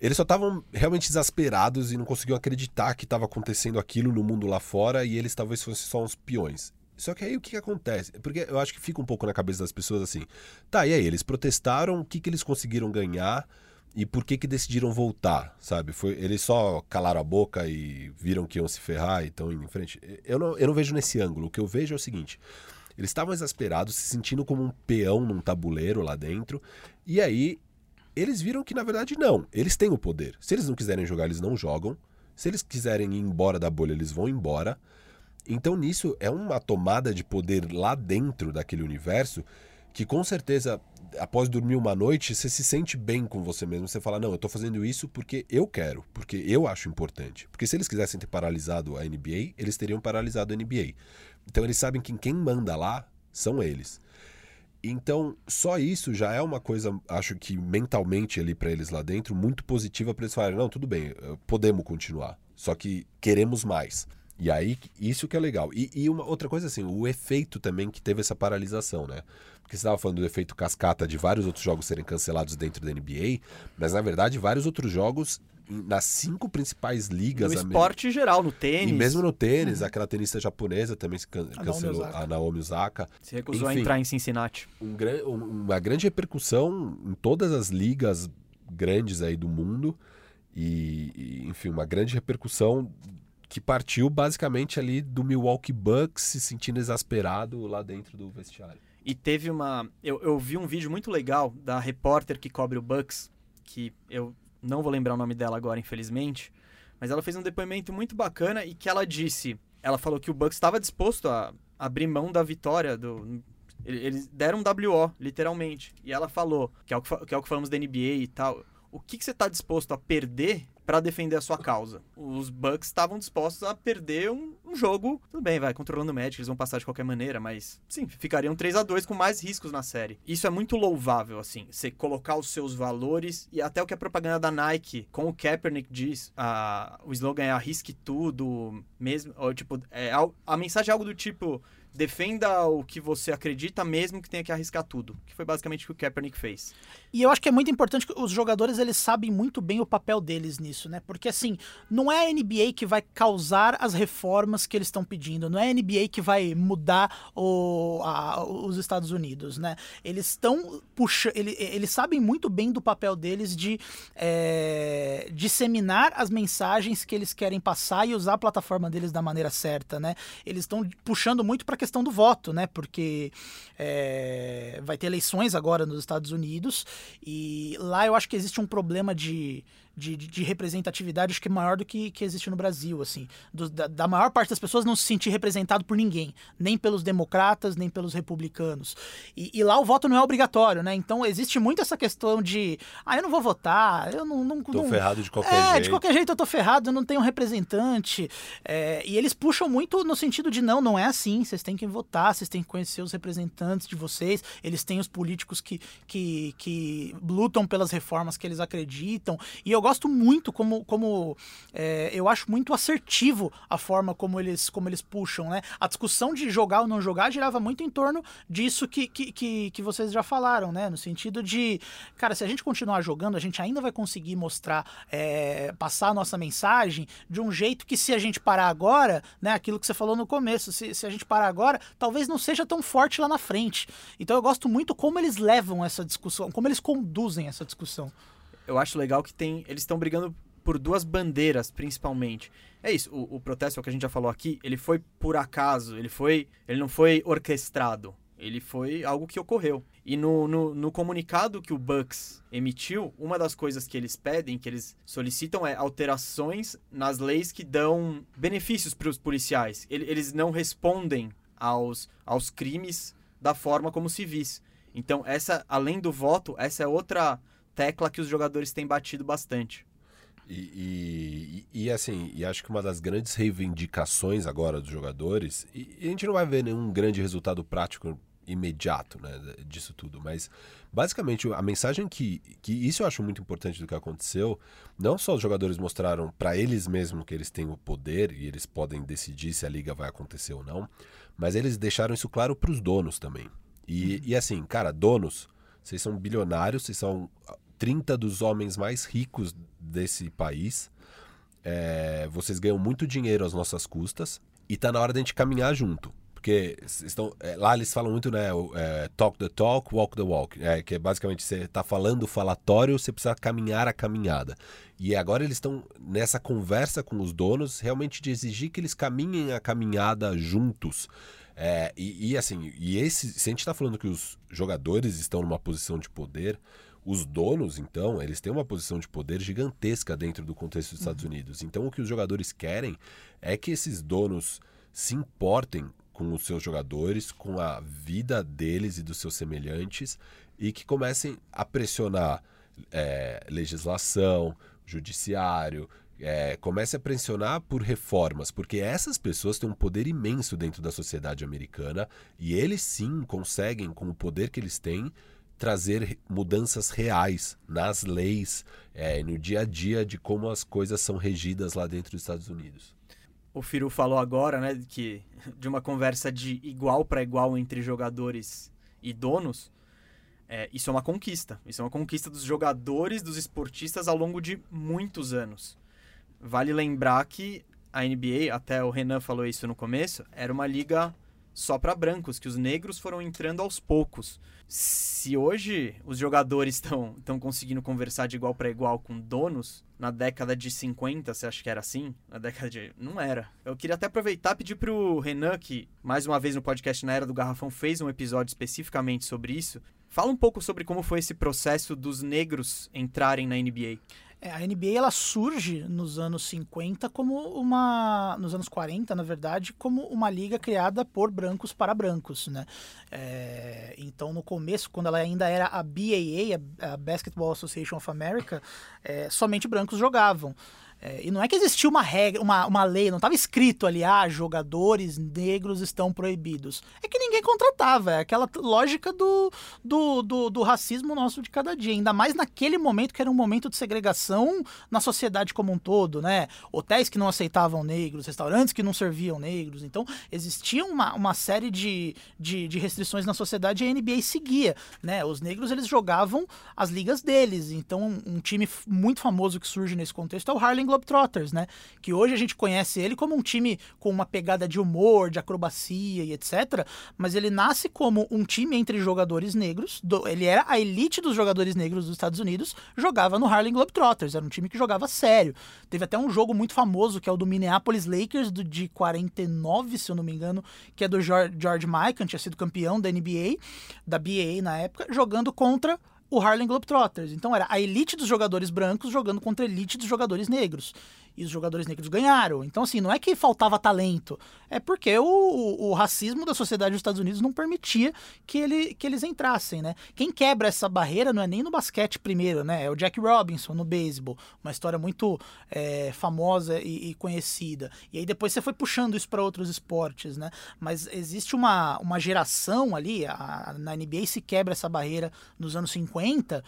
eles só estavam realmente exasperados e não conseguiam acreditar que estava acontecendo aquilo no mundo lá fora e eles talvez fossem só uns peões. Só que aí o que, que, acontece? Porque eu acho que fica um pouco na cabeça das pessoas assim. Tá, e aí? Eles protestaram, o que, que eles conseguiram ganhar e por que, que decidiram voltar, sabe? Foi, eles só calaram a boca e viram que iam se ferrar e estão indo em frente. Eu não, eu não vejo nesse ângulo. O que eu vejo é o seguinte: eles estavam exasperados, se sentindo como um peão num tabuleiro lá dentro, e aí eles viram que na verdade não, eles têm o poder. Se eles não quiserem jogar, eles não jogam. Se eles quiserem ir embora da bolha, eles vão embora. Então nisso é uma tomada de poder lá dentro daquele universo que com certeza após dormir uma noite você se sente bem com você mesmo. Você fala, não, eu estou fazendo isso porque eu quero, porque eu acho importante. Porque se eles quisessem ter paralisado a NBA, eles teriam paralisado a NBA. Então eles sabem que quem manda lá são eles. Então, só isso já é uma coisa, acho que mentalmente ali para eles lá dentro, muito positiva para eles falarem: não, tudo bem, eh, podemos continuar, só que queremos mais. E aí, isso que é legal. E, e uma outra coisa assim, o efeito também que teve essa paralisação, né? Porque você estava falando do efeito cascata de vários outros jogos serem cancelados dentro da NBA, mas na verdade vários outros jogos nas cinco principais ligas. No esporte geral, no tênis. E mesmo no tênis, uhum. aquela tenista japonesa também se can cancelou, a Naomi Osaka. Se recusou Enfim, a entrar em Cincinnati. Um, uma grande repercussão em todas as ligas grandes aí do mundo. E, e, enfim, uma grande repercussão que partiu basicamente ali do Milwaukee Bucks se sentindo exasperado lá dentro do vestiário. E teve uma. Eu, eu vi um vídeo muito legal da repórter que cobre o Bucks, que eu não vou lembrar o nome dela agora, infelizmente, mas ela fez um depoimento muito bacana e que ela disse, ela falou que o Bucks estava disposto a abrir mão da vitória do eles deram um WO, literalmente. E ela falou, que é o que, que, é o que falamos da NBA e tal. O que, que você está disposto a perder para defender a sua causa. Os Bucks estavam dispostos a perder um, um, jogo, tudo bem, vai, controlando o match, eles vão passar de qualquer maneira, mas sim, ficariam 3 a 2 com mais riscos na série. Isso é muito louvável, assim, você colocar os seus valores e até o que a propaganda da Nike com o Kaepernick diz, a, o slogan é arrisque tudo, mesmo, ou, tipo, é, a mensagem é algo do tipo defenda o que você acredita, mesmo que tenha que arriscar tudo. Que foi basicamente o que o Kaepernick fez. E eu acho que é muito importante que os jogadores eles sabem muito bem o papel deles nisso, né? Porque assim, não é a NBA que vai causar as reformas que eles estão pedindo, não é a NBA que vai mudar o, a, os Estados Unidos, né? Eles estão puxando, eles, eles sabem muito bem do papel deles de é, disseminar as mensagens que eles querem passar e usar a plataforma deles da maneira certa, né? Eles estão puxando muito para questão do voto, né? Porque é, vai ter eleições agora nos Estados Unidos e lá eu acho que existe um problema de de, de, representatividade acho que é maior do que, que existe no Brasil, assim. Do, da, da, maior parte das pessoas não se sentir representado por ninguém, nem pelos democratas, nem pelos republicanos. E, e, lá o voto não é obrigatório, né? Então existe muito essa questão de, ah, eu não vou votar, eu não... não tô não... ferrado de qualquer é, jeito. É, de qualquer jeito eu tô ferrado, eu não tenho um representante. É, e eles puxam muito no sentido de, não, não é assim, vocês têm que votar, vocês têm que conhecer os representantes de vocês, eles têm os políticos que, que, que lutam pelas reformas que eles acreditam. E eu gosto muito como, como é, eu acho muito assertivo a forma como eles, como eles puxam, né? A discussão de jogar ou não jogar girava muito em torno disso que, que, que, que vocês já falaram, né? No sentido de, cara, se a gente continuar jogando, a gente ainda vai conseguir mostrar, é, passar a nossa mensagem de um jeito que se a gente parar agora, né? Aquilo que você falou no começo, se, se a gente parar agora, talvez não seja tão forte lá na frente. Então eu gosto muito como eles levam essa discussão, como eles conduzem essa discussão eu acho legal que tem. Eles estão brigando por duas bandeiras, principalmente. É isso, o, o protesto, é o que a gente já falou aqui, ele foi por acaso, ele foi. Ele não foi orquestrado. Ele foi algo que ocorreu. E no, no, no, comunicado que o Bucks emitiu, uma das coisas que eles pedem, que eles solicitam, é alterações nas leis que dão benefícios para os policiais. Eles não respondem aos, aos crimes da forma como civis. Então, essa, além do voto, essa é outra tecla que os jogadores têm batido bastante. E, e, e, assim, e acho que uma das grandes reivindicações agora dos jogadores, e, e, a gente não vai ver nenhum grande resultado prático imediato né, disso tudo, mas basicamente a mensagem que, que isso eu acho muito importante do que aconteceu, não só os jogadores mostraram para eles mesmos que eles têm o poder e eles podem decidir se a liga vai acontecer ou não, mas eles deixaram isso claro para os donos também. E, uhum. e assim, cara, donos, vocês são bilionários, vocês são 30 dos homens mais ricos desse país. É, vocês ganham muito dinheiro às nossas custas e tá na hora da gente caminhar junto. Porque estão, é, lá eles falam muito, né? É, talk the talk, walk the walk. É, que é basicamente você tá falando o falatório, você precisa caminhar a caminhada. E agora eles estão nessa conversa com os donos, realmente de exigir que eles caminhem a caminhada juntos. É, e, e, assim, e esse, se a gente está falando que os jogadores estão numa posição de poder, os donos, então, eles têm uma posição de poder gigantesca dentro do contexto dos Estados uhum. Unidos. Então, o que os jogadores querem é que esses donos se importem com os seus jogadores, com a vida deles e dos seus semelhantes e que comecem a pressionar é, legislação, judiciário, é, comece a pressionar por reformas, porque essas pessoas têm um poder imenso dentro da sociedade americana e eles sim conseguem, com o poder que eles têm, trazer mudanças reais nas leis, é, no dia a dia de como as coisas são regidas lá dentro dos Estados Unidos. O Firu falou agora, né, que *laughs* de uma conversa de igual para igual entre jogadores e donos, é, isso é uma conquista. Isso é uma conquista dos jogadores, dos esportistas ao longo de muitos anos. Vale lembrar que a NBA, até o Renan falou isso no começo, era uma liga só para brancos, que os negros foram entrando aos poucos. Se hoje os jogadores estão conseguindo conversar de igual para igual com donos, na década de 50, você acha que era assim? Na década de. Não era. Eu queria até aproveitar e pedir pro Renan, que mais uma vez no podcast Na Era do Garrafão fez um episódio especificamente sobre isso. Fala um pouco sobre como foi esse processo dos negros entrarem na NBA. É, a NBA ela surge nos anos 50 como uma. nos anos 40, na verdade, como uma liga criada por brancos para brancos. Né? É, Então, no começo, quando ela ainda era a BAA, a Basketball Association of America, é, somente brancos jogavam. É, e não é que existia uma regra, uma, uma lei, não estava escrito ali, ah, jogadores negros estão proibidos. É que ninguém contratava, é aquela lógica do, do, do, do, racismo nosso de cada dia. Ainda mais naquele momento que era um momento de segregação na sociedade como um todo, né? Hotéis que não aceitavam negros, restaurantes que não serviam negros. Então, existia uma, uma série de, de, de restrições na sociedade e a NBA seguia, né? Os negros, eles jogavam as ligas deles. Então, um time muito famoso que surge nesse contexto é o Harlem Globetrotters, né? Que hoje a gente conhece ele como um time com uma pegada de humor, de acrobacia e etc. Mas ele nasce como um time entre jogadores negros. Do, ele era a elite dos jogadores negros dos Estados Unidos, jogava no Harlem Globetrotters. Era um time que jogava sério. Teve até um jogo muito famoso que é o do Minneapolis Lakers do, de 49, se eu não me engano, que é do George, George Mikan, tinha sido campeão da NBA, da BAA na época, jogando contra o Harlem Globetrotters. Então era a elite dos jogadores brancos jogando contra a elite dos jogadores negros e os jogadores negros ganharam. Então, assim, não é que faltava talento, é porque o, o, o, racismo da sociedade dos Estados Unidos não permitia que, ele, que eles entrassem, né? Quem quebra essa barreira não é nem no basquete primeiro, né? É o Jack Robinson no beisebol, uma história muito é, famosa e, e, conhecida. E aí depois você foi puxando isso para outros esportes, né? Mas existe uma, uma geração ali, a, na NBA se quebra essa barreira nos anos 50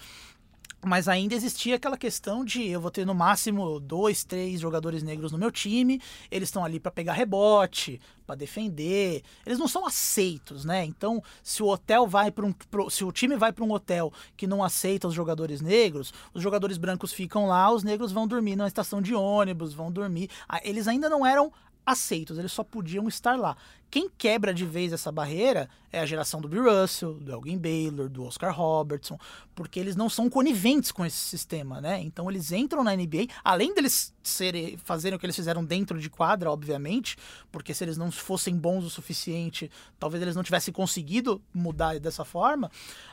mas ainda existia aquela questão de eu vou ter no máximo dois, três jogadores negros no meu time, eles estão ali para pegar rebote, para defender, eles não são aceitos, né? Então, se o hotel vai para um, se o time vai para um hotel que não aceita os jogadores negros, os jogadores brancos ficam lá, os negros vão dormir na estação de ônibus, vão dormir. Ah, eles ainda não eram aceitos, eles só podiam estar lá. Quem quebra de vez essa barreira é a geração do Bill Russell, do Elgin Baylor, do Oscar Robertson, porque eles não são coniventes com esse sistema, né? Então eles entram na NBA, além deles serem, fazerem o que eles fizeram dentro de quadra, obviamente, porque se eles não fossem bons o suficiente, talvez eles não tivessem conseguido mudar dessa forma,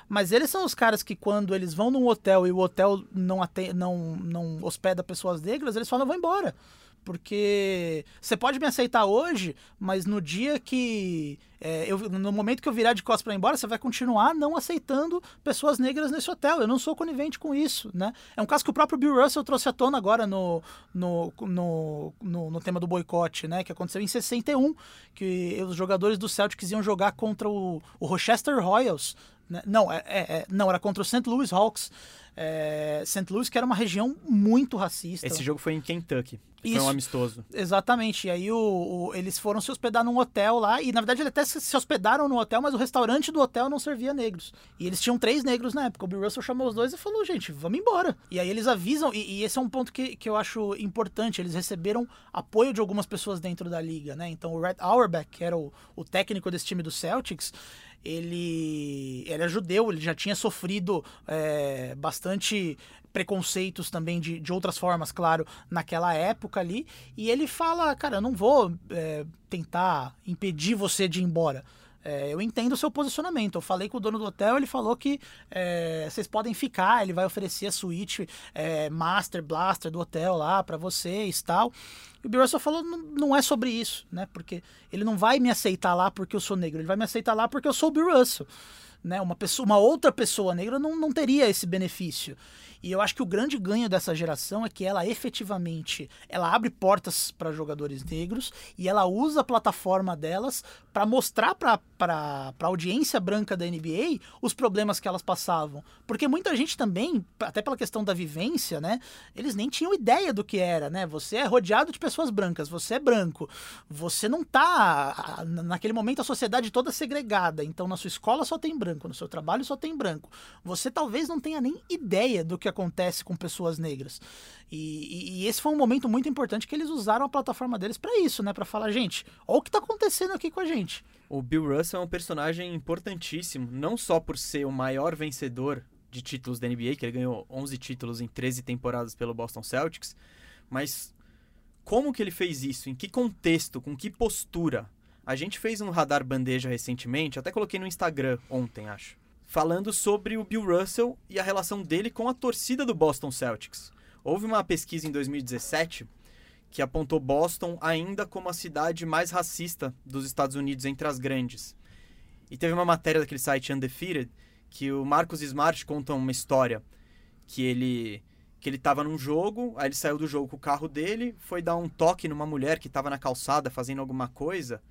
mas eles são os caras que quando eles vão num hotel e o hotel não, não, não hospeda pessoas negras, eles falam, vou embora. Porque você pode me aceitar hoje, mas no dia que. É, eu, no momento que eu virar de costas para embora, você vai continuar não aceitando pessoas negras nesse hotel. Eu não sou conivente com isso, né? É um caso que o próprio Bill Russell trouxe à tona agora no, no, no, no, no tema do boicote, né? Que aconteceu em 61, que os jogadores do Celtics iam jogar contra o, o Rochester Royals. Né? Não, é, é, é não, era contra o St. Louis Hawks é, St. Louis, que era uma região muito racista. Esse jogo foi em Kentucky. Isso, foi um amistoso. Exatamente. E aí o, o, eles foram se hospedar num hotel lá. E na verdade eles até se hospedaram no hotel, mas o restaurante do hotel não servia negros. E eles tinham três negros na época. O Bill Russell chamou os dois e falou: gente, vamos embora. E aí eles avisam. E, e esse é um ponto que, que eu acho importante. Eles receberam apoio de algumas pessoas dentro da liga, né? Então o Red Auerbach, que era o, o técnico desse time do Celtics, ele era é judeu, ele já tinha sofrido é, bastante preconceitos também de, de outras formas, claro, naquela época ali. E ele fala, cara, eu não vou é, tentar impedir você de ir embora. É, eu entendo o seu posicionamento. Eu falei com o dono do hotel, ele falou que é, vocês podem ficar, ele vai oferecer a suíte é, Master Blaster do hotel lá para vocês tal. E o Bill falou, não, não é sobre isso, né? Porque ele não vai me aceitar lá porque eu sou negro, ele vai me aceitar lá porque eu sou o Bill Russell. Né? Uma, pessoa, uma outra pessoa negra não, não teria esse benefício. E eu acho que o grande ganho dessa geração é que ela efetivamente ela abre portas para jogadores negros e ela usa a plataforma delas para mostrar para a audiência branca da NBA os problemas que elas passavam. Porque muita gente também, até pela questão da vivência, né? Eles nem tinham ideia do que era, né? Você é rodeado de pessoas brancas, você é branco, você não tá. Naquele momento a sociedade toda segregada, então na sua escola só tem branco, no seu trabalho só tem branco. Você talvez não tenha nem ideia do que que acontece com pessoas negras. E, e, e, esse foi um momento muito importante que eles usaram a plataforma deles para isso, né? Para falar, gente, olha o que tá acontecendo aqui com a gente. O Bill Russell é um personagem importantíssimo, não só por ser o maior vencedor de títulos da NBA, que ele ganhou 11 títulos em 13 temporadas pelo Boston Celtics, mas como que ele fez isso? Em que contexto? Com que postura? A gente fez um radar bandeja recentemente, até coloquei no Instagram ontem, acho falando sobre o Bill Russell e a relação dele com a torcida do Boston Celtics. Houve uma pesquisa em 2017 que apontou Boston ainda como a cidade mais racista dos Estados Unidos entre as grandes. E teve uma matéria daquele site Undefeated que o Marcos Smart conta uma história que ele que ele tava num jogo, aí ele saiu do jogo com o carro dele, foi dar um toque numa mulher que tava na calçada fazendo alguma coisa,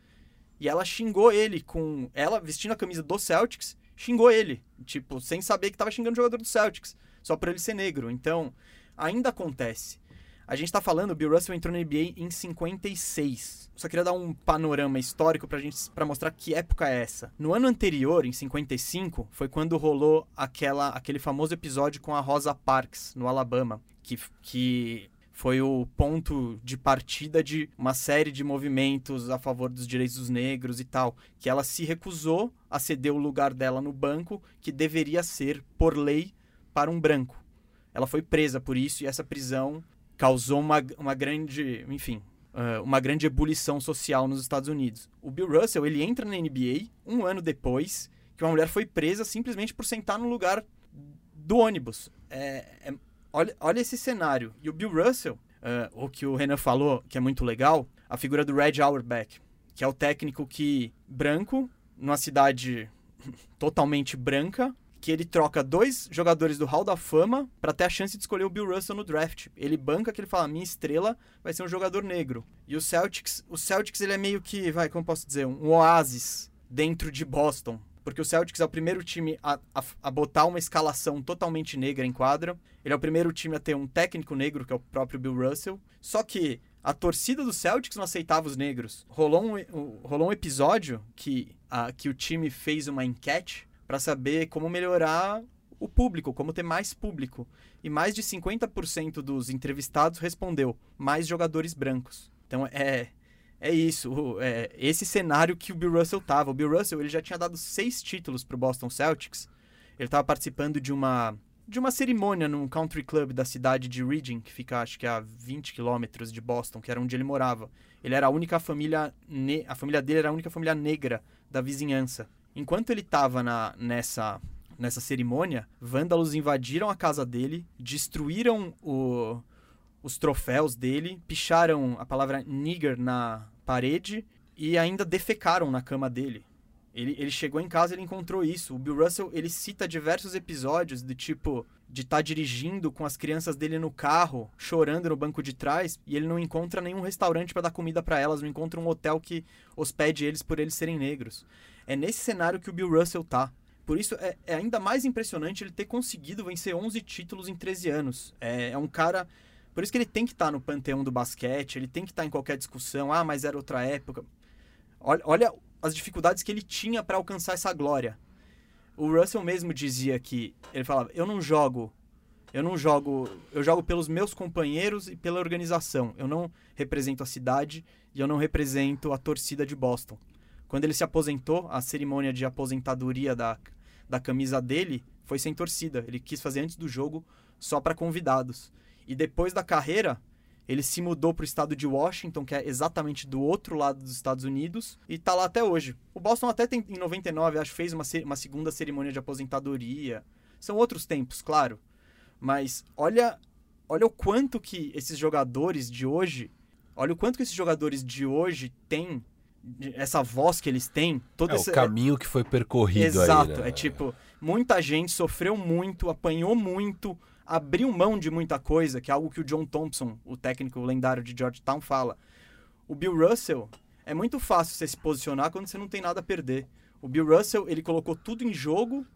e ela xingou ele com ela vestindo a camisa do Celtics, xingou ele, tipo, sem saber que tava xingando o jogador do Celtics, só por ele ser negro. Então, ainda acontece. A gente tá falando, o Bill Russell entrou na NBA em 56. Só queria dar um panorama histórico pra gente para mostrar que época é essa. No ano anterior, em 55, foi quando rolou aquela, aquele famoso episódio com a Rosa Parks, no Alabama, que, que foi o ponto de partida de uma série de movimentos a favor dos direitos dos negros e tal, que ela se recusou a ceder o lugar dela no banco, que deveria ser, por lei, para um branco. Ela foi presa por isso e essa prisão causou uma, uma grande, enfim, uh, uma grande ebulição social nos Estados Unidos. O Bill Russell, ele entra na NBA um ano depois que uma mulher foi presa simplesmente por sentar no lugar do ônibus. É, é, olha, olha esse cenário. E o Bill Russell, uh, o que o Renan falou, que é muito legal, a figura do Red Auerbach, que é o técnico que, branco, numa cidade *laughs* totalmente branca, que ele troca dois jogadores do Hall da Fama para ter a chance de escolher o Bill Russell no draft. Ele banca que ele fala: minha estrela vai ser um jogador negro. E o Celtics, o Celtics ele é meio que, vai, como posso dizer, um oásis dentro de Boston. Porque o Celtics é o primeiro time a, a, a, botar uma escalação totalmente negra em quadra. Ele é o primeiro time a ter um técnico negro, que é o próprio Bill Russell. Só que a torcida do Celtics não aceitava os negros. Rolou um, rolou um episódio que, a, que o time fez uma enquete para saber como melhorar o público, como ter mais público. E mais de 50% dos entrevistados respondeu mais jogadores brancos. Então é é isso, é esse cenário que o Bill Russell tava. O Bill Russell ele já tinha dado seis títulos para o Boston Celtics. Ele estava participando de uma de uma cerimônia num country club da cidade de Reading, que fica acho que a 20 quilômetros de Boston, que era onde ele morava. Ele era a única família, a família dele era a única família negra da vizinhança. Enquanto ele estava nessa, nessa cerimônia, vândalos invadiram a casa dele, destruíram o, os troféus dele, picharam a palavra nigger na parede e ainda defecaram na cama dele. Ele, ele chegou em casa e ele encontrou isso. O Bill Russell, ele cita diversos episódios do tipo de estar tá dirigindo com as crianças dele no carro, chorando no banco de trás, e ele não encontra nenhum restaurante para dar comida para elas, não encontra um hotel que hospede eles por eles serem negros. É nesse cenário que o Bill Russell tá. Por isso é, é ainda mais impressionante ele ter conseguido vencer 11 títulos em 13 anos. É, é um cara. Por isso que ele tem que estar tá no panteão do basquete, ele tem que estar tá em qualquer discussão. Ah, mas era outra época. Olha, olha as dificuldades que ele tinha para alcançar essa glória. O Russell mesmo dizia que ele falava: "Eu não jogo, eu não jogo, eu jogo pelos meus companheiros e pela organização. Eu não represento a cidade e eu não represento a torcida de Boston." Quando ele se aposentou, a cerimônia de aposentadoria da, da camisa dele foi sem torcida. Ele quis fazer antes do jogo só para convidados. E depois da carreira, ele se mudou para o estado de Washington, que é exatamente do outro lado dos Estados Unidos, e está lá até hoje. O Boston até tem, em 99, acho, fez uma, uma segunda cerimônia de aposentadoria. São outros tempos, claro. Mas olha, olha o quanto que esses jogadores de hoje, olha o quanto que esses jogadores de hoje têm essa voz que eles têm, todo é, esse o caminho que foi percorrido Exato, aí, né? é tipo, muita gente sofreu muito, apanhou muito, abriu mão de muita coisa, que é algo que o John Thompson, o técnico lendário de Georgetown, fala. O Bill Russell, é muito fácil você se posicionar quando você não tem nada a perder. O Bill Russell, ele colocou tudo em jogo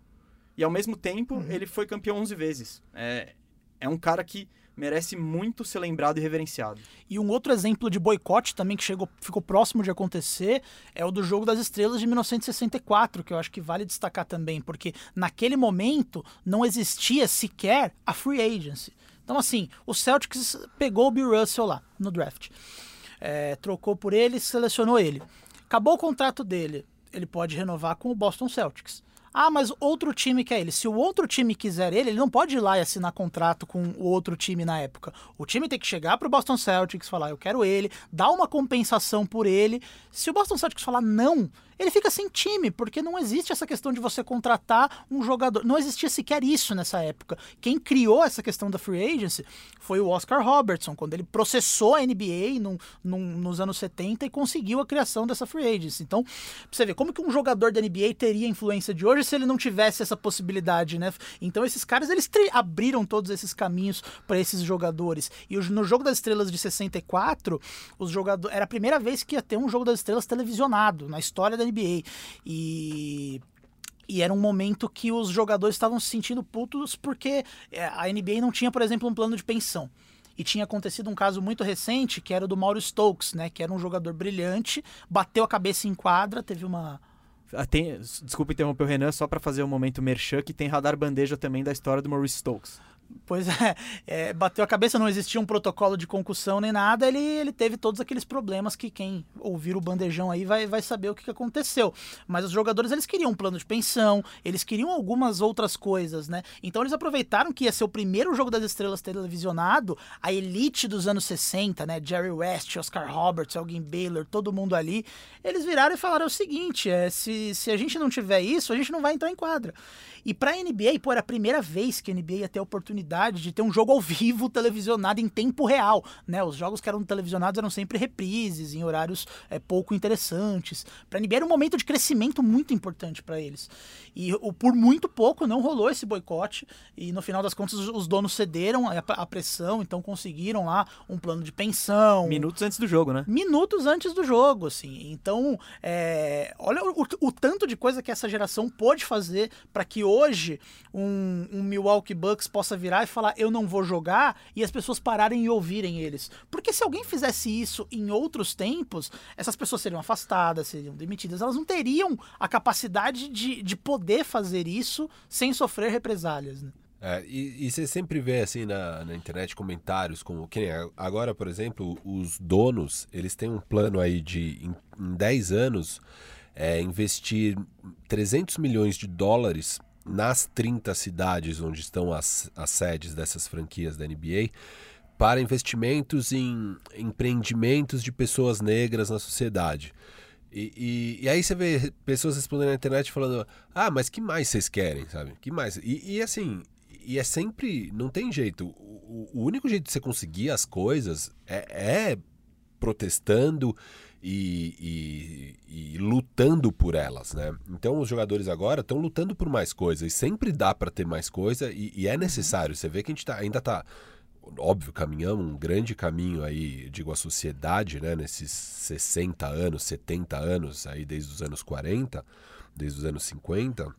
e ao mesmo tempo uhum. ele foi campeão 11 vezes. É, é um cara que merece muito ser lembrado e reverenciado. E um outro exemplo de boicote também que chegou, ficou próximo de acontecer é o do Jogo das Estrelas de 1964, que eu acho que vale destacar também, porque naquele momento não existia sequer a free agency. Então, assim, o Celtics pegou o Bill Russell lá no draft, é, trocou por ele, selecionou ele. Acabou o contrato dele, ele pode renovar com o Boston Celtics. Ah, mas outro time quer ele. Se o outro time quiser ele, ele não pode ir lá e assinar contrato com o outro time na época. O time tem que chegar pro Boston Celtics falar: eu quero ele, dar uma compensação por ele. Se o Boston Celtics falar não, ele fica sem time, porque não existe essa questão de você contratar um jogador. Não existia sequer isso nessa época. Quem criou essa questão da free agency foi o Oscar Robertson, quando ele processou a NBA num, num, nos anos 70 e conseguiu a criação dessa free agency. Então, pra você ver, como que um jogador da NBA teria influência de hoje se ele não tivesse essa possibilidade, né? Então esses caras, eles abriram todos esses caminhos para esses jogadores. E no Jogo das Estrelas de 64, os jogadores era a primeira vez que ia ter um Jogo das Estrelas televisionado na história da NBA. E e era um momento que os jogadores estavam se sentindo putos porque é, a NBA não tinha, por exemplo, um plano de pensão. E tinha acontecido um caso muito recente, que era o do Mauro Stokes, né? Que era um jogador brilhante, bateu a cabeça em quadra, teve uma tem, desculpa interromper o Renan, só para fazer um momento merchan, que tem radar bandeja também da história do Maurice Stokes. Pois é, *laughs* é, bateu a cabeça, não existia um protocolo de concussão nem nada, ele, ele teve todos aqueles problemas que quem ouvir o bandejão aí vai, vai saber o que, aconteceu. Mas os jogadores, eles queriam um plano de pensão, eles queriam algumas outras coisas, né? Então eles aproveitaram que ia ser o primeiro jogo das estrelas televisionado, a elite dos anos 60, né? Jerry West, Oscar Roberts, Elgin Baylor, todo mundo ali, eles viraram e falaram o seguinte, é, se, se a gente não tiver isso, a gente não vai entrar em quadra. E pra NBA, pô, era a primeira vez que a NBA ia ter a oportunidade de ter um jogo ao vivo televisionado em tempo real, né? Os jogos que eram televisionados eram sempre reprises, em horários é, pouco interessantes. Pra NBA era um momento de crescimento muito importante para eles. E o, por muito pouco não rolou esse boicote, e no final das contas os donos cederam a, a pressão, então conseguiram lá um plano de pensão. Minutos antes do jogo, né? Minutos antes do jogo, assim. Então, é, olha o, o tanto de coisa que essa geração pôde fazer para que hoje um, um, Milwaukee Bucks possa virar e falar eu não vou jogar e as pessoas pararem e ouvirem eles. Porque se alguém fizesse isso em outros tempos, essas pessoas seriam afastadas, seriam demitidas, elas não teriam a capacidade de, de poder fazer isso sem sofrer represálias. Né? É, e, e, você sempre vê assim na, na internet comentários como que agora, por exemplo, os donos eles têm um plano aí de em, em 10 anos é, investir 300 milhões de dólares nas 30 cidades onde estão as, as sedes dessas franquias da NBA para investimentos em empreendimentos de pessoas negras na sociedade. E, e, e, aí você vê pessoas respondendo na internet falando: Ah, mas que mais vocês querem, sabe? Que mais? E, e assim, e é sempre. Não tem jeito. O, o, único jeito de você conseguir as coisas é, é protestando e, e, lutando por elas, né? Então os jogadores agora estão lutando por mais coisas e sempre dá para ter mais coisa e, é necessário. Você vê que a gente tá, ainda está óbvio, caminhamos um grande caminho aí, digo, a sociedade, né, nesses 60 anos, 70 anos, aí desde os anos 40, desde os anos 50,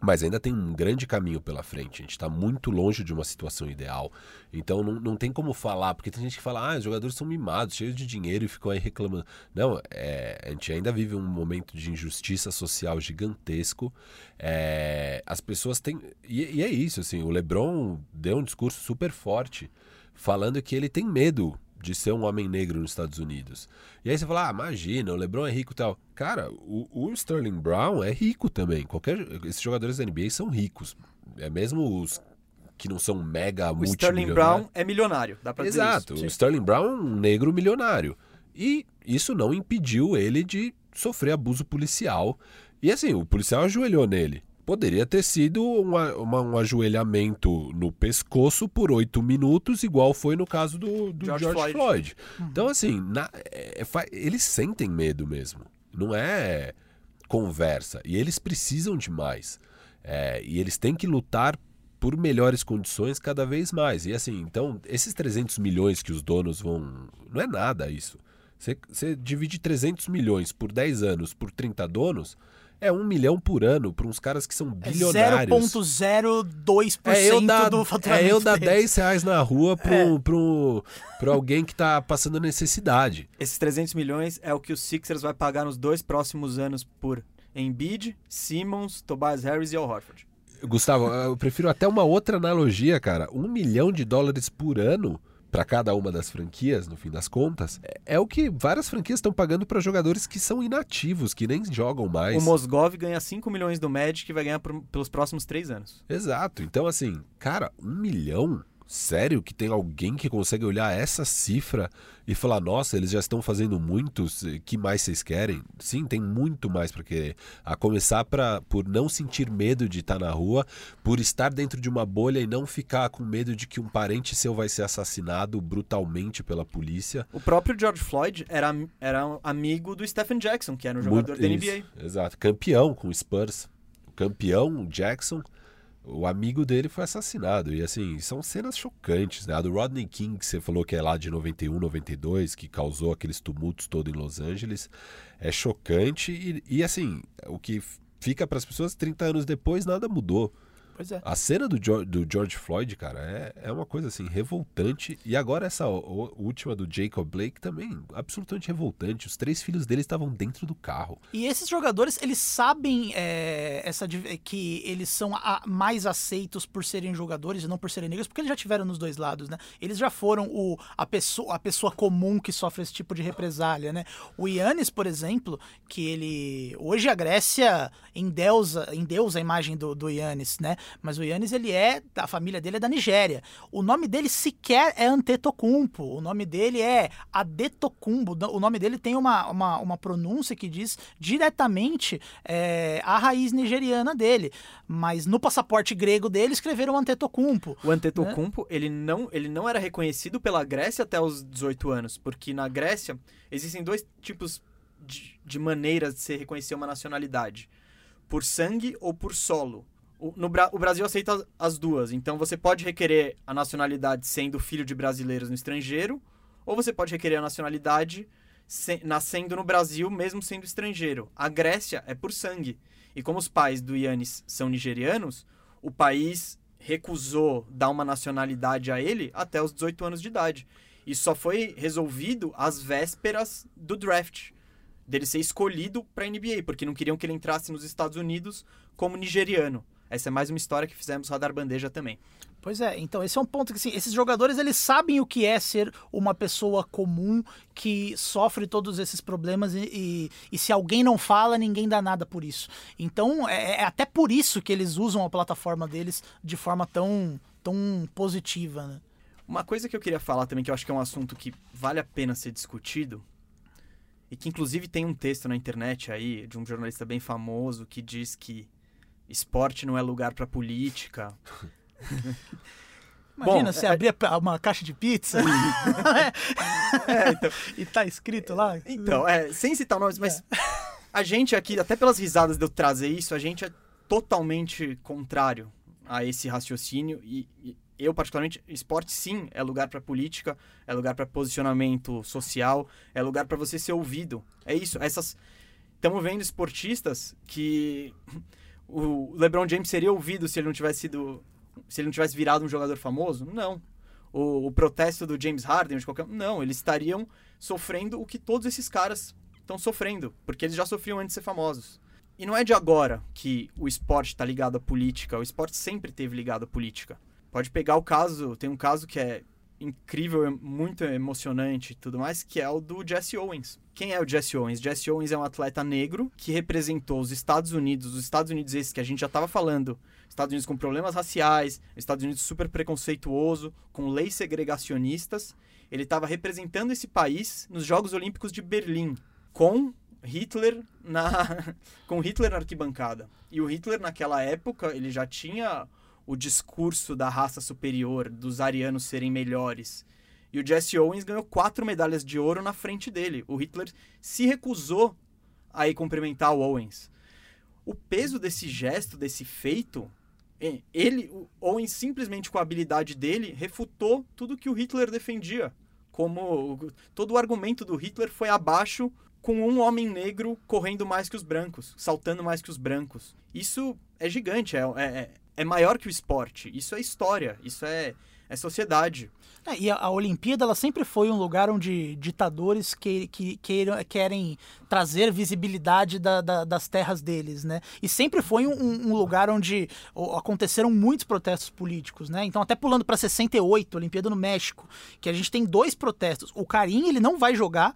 mas ainda tem um grande caminho pela frente. A gente está muito longe de uma situação ideal. Então não, não tem como falar, porque tem gente que fala, ah, os jogadores são mimados, cheios de dinheiro e ficam aí reclamando. Não, é, a gente ainda vive um momento de injustiça social gigantesco. É, as pessoas têm. E, e é isso, assim, o Lebron deu um discurso super forte, falando que ele tem medo de ser um homem negro nos Estados Unidos. E aí você fala, ah, imagina, o LeBron é rico e tal. Cara, o, o Sterling Brown é rico também. Qualquer, esses jogadores da NBA são ricos. É mesmo os que não são mega O Sterling Brown é milionário, dá pra Exato, dizer isso. o Sterling Brown é um negro milionário. E isso não impediu ele de sofrer abuso policial. E assim, o policial ajoelhou nele. Poderia ter sido uma, uma, um ajoelhamento no pescoço por oito minutos, igual foi no caso do, do George, George, Floyd. Floyd. Uhum. Então, assim, na, é, é eles sentem medo mesmo. Não é conversa. E eles precisam de mais. É, e eles têm que lutar por melhores condições cada vez mais. E assim, então, esses 300 milhões que os donos vão. Não é nada isso. Você, você divide 300 milhões por 10 anos por 30 donos é um milhão por ano para uns caras que são é bilionários. É 0,02% é eu dar, do faturamento. É eu dar 10 reais na rua para é. Pro, pro alguém que está passando necessidade. Esses 300 milhões é o que o Sixers vai pagar nos dois próximos anos por Embiid, Simmons, Tobias Harris e Al Horford. Gustavo, eu prefiro até uma outra analogia, cara. Um milhão de dólares por ano para cada uma das franquias, no fim das contas, é, é o que várias franquias estão pagando para jogadores que são inativos, que nem jogam mais. O Mosgov ganha 5 milhões do Magic e vai ganhar por, pelos próximos 3 anos. Exato. Então, assim, cara, um milhão Sério que tem alguém que consegue olhar essa cifra e falar: nossa, eles já estão fazendo muitos, que mais vocês querem? Sim, tem muito mais para querer. A começar pra, por não sentir medo de estar na rua, por estar dentro de uma bolha e não ficar com medo de que um parente seu vai ser assassinado brutalmente pela polícia. O próprio George Floyd era, era amigo do Stephen Jackson, que era um jogador muito, da NBA. Isso, exato, campeão com o Spurs. campeão, Jackson o amigo dele foi assassinado. E assim, são cenas chocantes, né? A do Rodney King, que você falou que é lá de 91, 92, que causou aqueles tumultos todo em Los Angeles, é chocante. E, e assim, o que fica para as pessoas 30 anos depois, nada mudou. Pois é. A cena do, jo do George Floyd, cara, é, é uma coisa assim, revoltante. E agora essa última do Jacob Blake também, absolutamente revoltante. Os três filhos dele estavam dentro do carro. E esses jogadores, eles sabem é, essa, que eles são a, mais aceitos por serem jogadores e não por serem negros, porque eles já tiveram nos dois lados, né? Eles já foram o, a, pessoa, a pessoa comum que sofre esse tipo de represália, né? O Yannis, por exemplo, que ele. Hoje a Grécia endeusa, endeusa a imagem do, do Yannis, né? Mas o Yannis, ele é. A família dele é da Nigéria. O nome dele sequer é Antetokounmpo. O nome dele é Adetokounmpo. O nome dele tem uma, uma, uma pronúncia que diz diretamente é, a raiz nigeriana dele. Mas no passaporte grego dele escreveram Antetokounmpo. O Antetokounmpo, né? ele, não, ele não era reconhecido pela Grécia até os 18 anos. Porque na Grécia existem dois tipos de, de maneiras de se reconhecer uma nacionalidade. Por sangue ou por solo. O, no, o Brasil aceita as duas. Então você pode requerer a nacionalidade sendo filho de brasileiros no estrangeiro, ou você pode requerer a nacionalidade se, nascendo no Brasil, mesmo sendo estrangeiro. A Grécia é por sangue. E como os pais do Yannis são nigerianos, o país recusou dar uma nacionalidade a ele até os 18 anos de idade. Isso só foi resolvido às vésperas do draft, dele ser escolhido para a NBA, porque não queriam que ele entrasse nos Estados Unidos como nigeriano. Essa é mais uma história que fizemos rodar bandeja também. Pois é, então esse é um ponto que assim, esses jogadores eles sabem o que é ser uma pessoa comum que sofre todos esses problemas e, e, e se alguém não fala, ninguém dá nada por isso. Então é, é, até por isso que eles usam a plataforma deles de forma tão, tão positiva, né? Uma coisa que eu queria falar também, que eu acho que é um assunto que vale a pena ser discutido, e que inclusive tem um texto na internet aí de um jornalista bem famoso que diz que esporte não é lugar para política. *laughs* Imagina Bom, você é... abrir uma caixa de pizza *laughs* é, então... e tá escrito lá. Então, é, sem citar nomes, mas é. a gente aqui, até pelas risadas de eu trazer isso, a gente é totalmente contrário a esse raciocínio e, e eu particularmente esporte sim é lugar para política é lugar para posicionamento social é lugar para você ser ouvido é isso essas estamos vendo esportistas que o LeBron James seria ouvido se ele não tivesse sido se ele não tivesse virado um jogador famoso? Não. O, o protesto do James Harden, de qualquer não, eles estariam sofrendo o que todos esses caras estão sofrendo, porque eles já sofriam antes de ser famosos. E não é de agora que o esporte está ligado à política, o esporte sempre teve ligado à política. Pode pegar o caso, tem um caso que é incrível, muito emocionante e tudo mais, que é o do Jesse Owens. Quem é o Jesse Owens? Jesse Owens é um atleta negro que representou os Estados Unidos, os Estados Unidos esses que a gente já estava falando, Estados Unidos com problemas raciais, Estados Unidos super preconceituoso, com leis segregacionistas. Ele estava representando esse país nos Jogos Olímpicos de Berlim, com Hitler na *laughs* com Hitler na arquibancada. E o Hitler naquela época, ele já tinha o discurso da raça superior, dos arianos serem melhores. E o Jesse Owens ganhou quatro medalhas de ouro na frente dele. O Hitler se recusou a ir cumprimentar o Owens. O peso desse gesto, desse feito, ele, o Owens simplesmente com a habilidade dele, refutou tudo que o Hitler defendia. Como todo o argumento do Hitler foi abaixo com um homem negro correndo mais que os brancos, saltando mais que os brancos. Isso é gigante, é, é, é maior que o esporte. Isso é história. Isso é. é sociedade. É, e a, a, Olimpíada ela sempre foi um lugar onde ditadores que, que, que querem trazer visibilidade da, da, das terras deles, né? E sempre foi um, um, lugar onde aconteceram muitos protestos políticos, né? Então até pulando para 68, Olimpíada no México, que a gente tem dois protestos. O Karim ele não vai jogar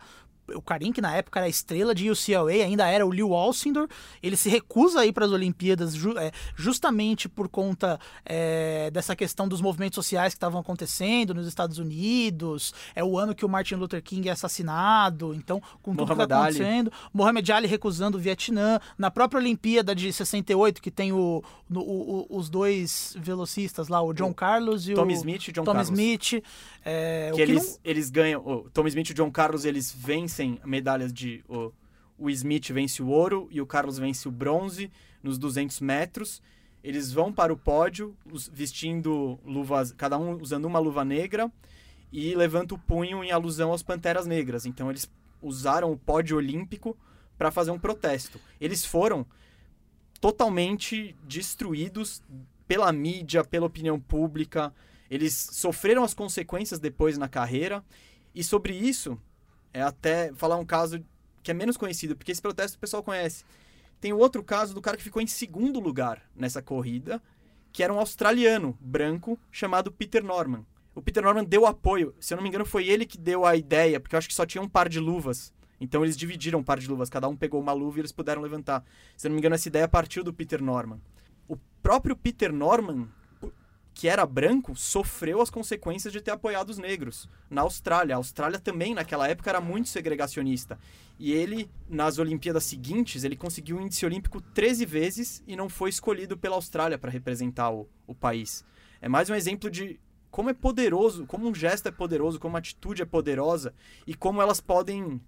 o Karim, que na época era estrela de UCLA, ainda era o Lew Alcindor, ele se recusa a ir para as Olimpíadas ju é, justamente por conta é, dessa questão dos movimentos sociais que estavam acontecendo nos Estados Unidos. É o ano que o Martin Luther King é assassinado, então, com tudo que está acontecendo. Ali. Mohamed Ali recusando o Vietnã. Na própria Olimpíada de 68, que tem o, o, os dois velocistas lá, o John o Carlos e Tom o Smith e John Tom Carlos. Smith. É, que, eles, não... eles ganham. O Tom Smith e o John Carlos eles vencem medalhas de. O, o Smith vence o ouro e o Carlos vence o bronze nos 200 metros. Eles vão para o pódio vestindo luvas, cada um usando uma luva negra e levanta o punho em alusão às Panteras Negras. Então eles usaram o pódio olímpico para fazer um protesto. Eles foram totalmente destruídos pela mídia, pela opinião pública. Eles sofreram as consequências depois na carreira. E sobre isso, é até falar um caso que é menos conhecido, porque esse protesto o pessoal conhece. Tem o outro caso do cara que ficou em segundo lugar nessa corrida, que era um australiano branco chamado Peter Norman. O Peter Norman deu apoio, se eu não me engano, foi ele que deu a ideia, porque eu acho que só tinha um par de luvas. Então eles dividiram um par de luvas, cada um pegou uma luva e eles puderam levantar. Se eu não me engano, essa ideia partiu do Peter Norman. O próprio Peter Norman que era branco, sofreu as consequências de ter apoiado os negros. Na Austrália. A Austrália também, naquela época, era muito segregacionista. E ele, nas Olimpíadas seguintes, ele conseguiu o índice olímpico 13 vezes e não foi escolhido pela Austrália para representar o, o país. É mais um exemplo de como é poderoso, como um gesto é poderoso, como uma atitude é poderosa e como elas podem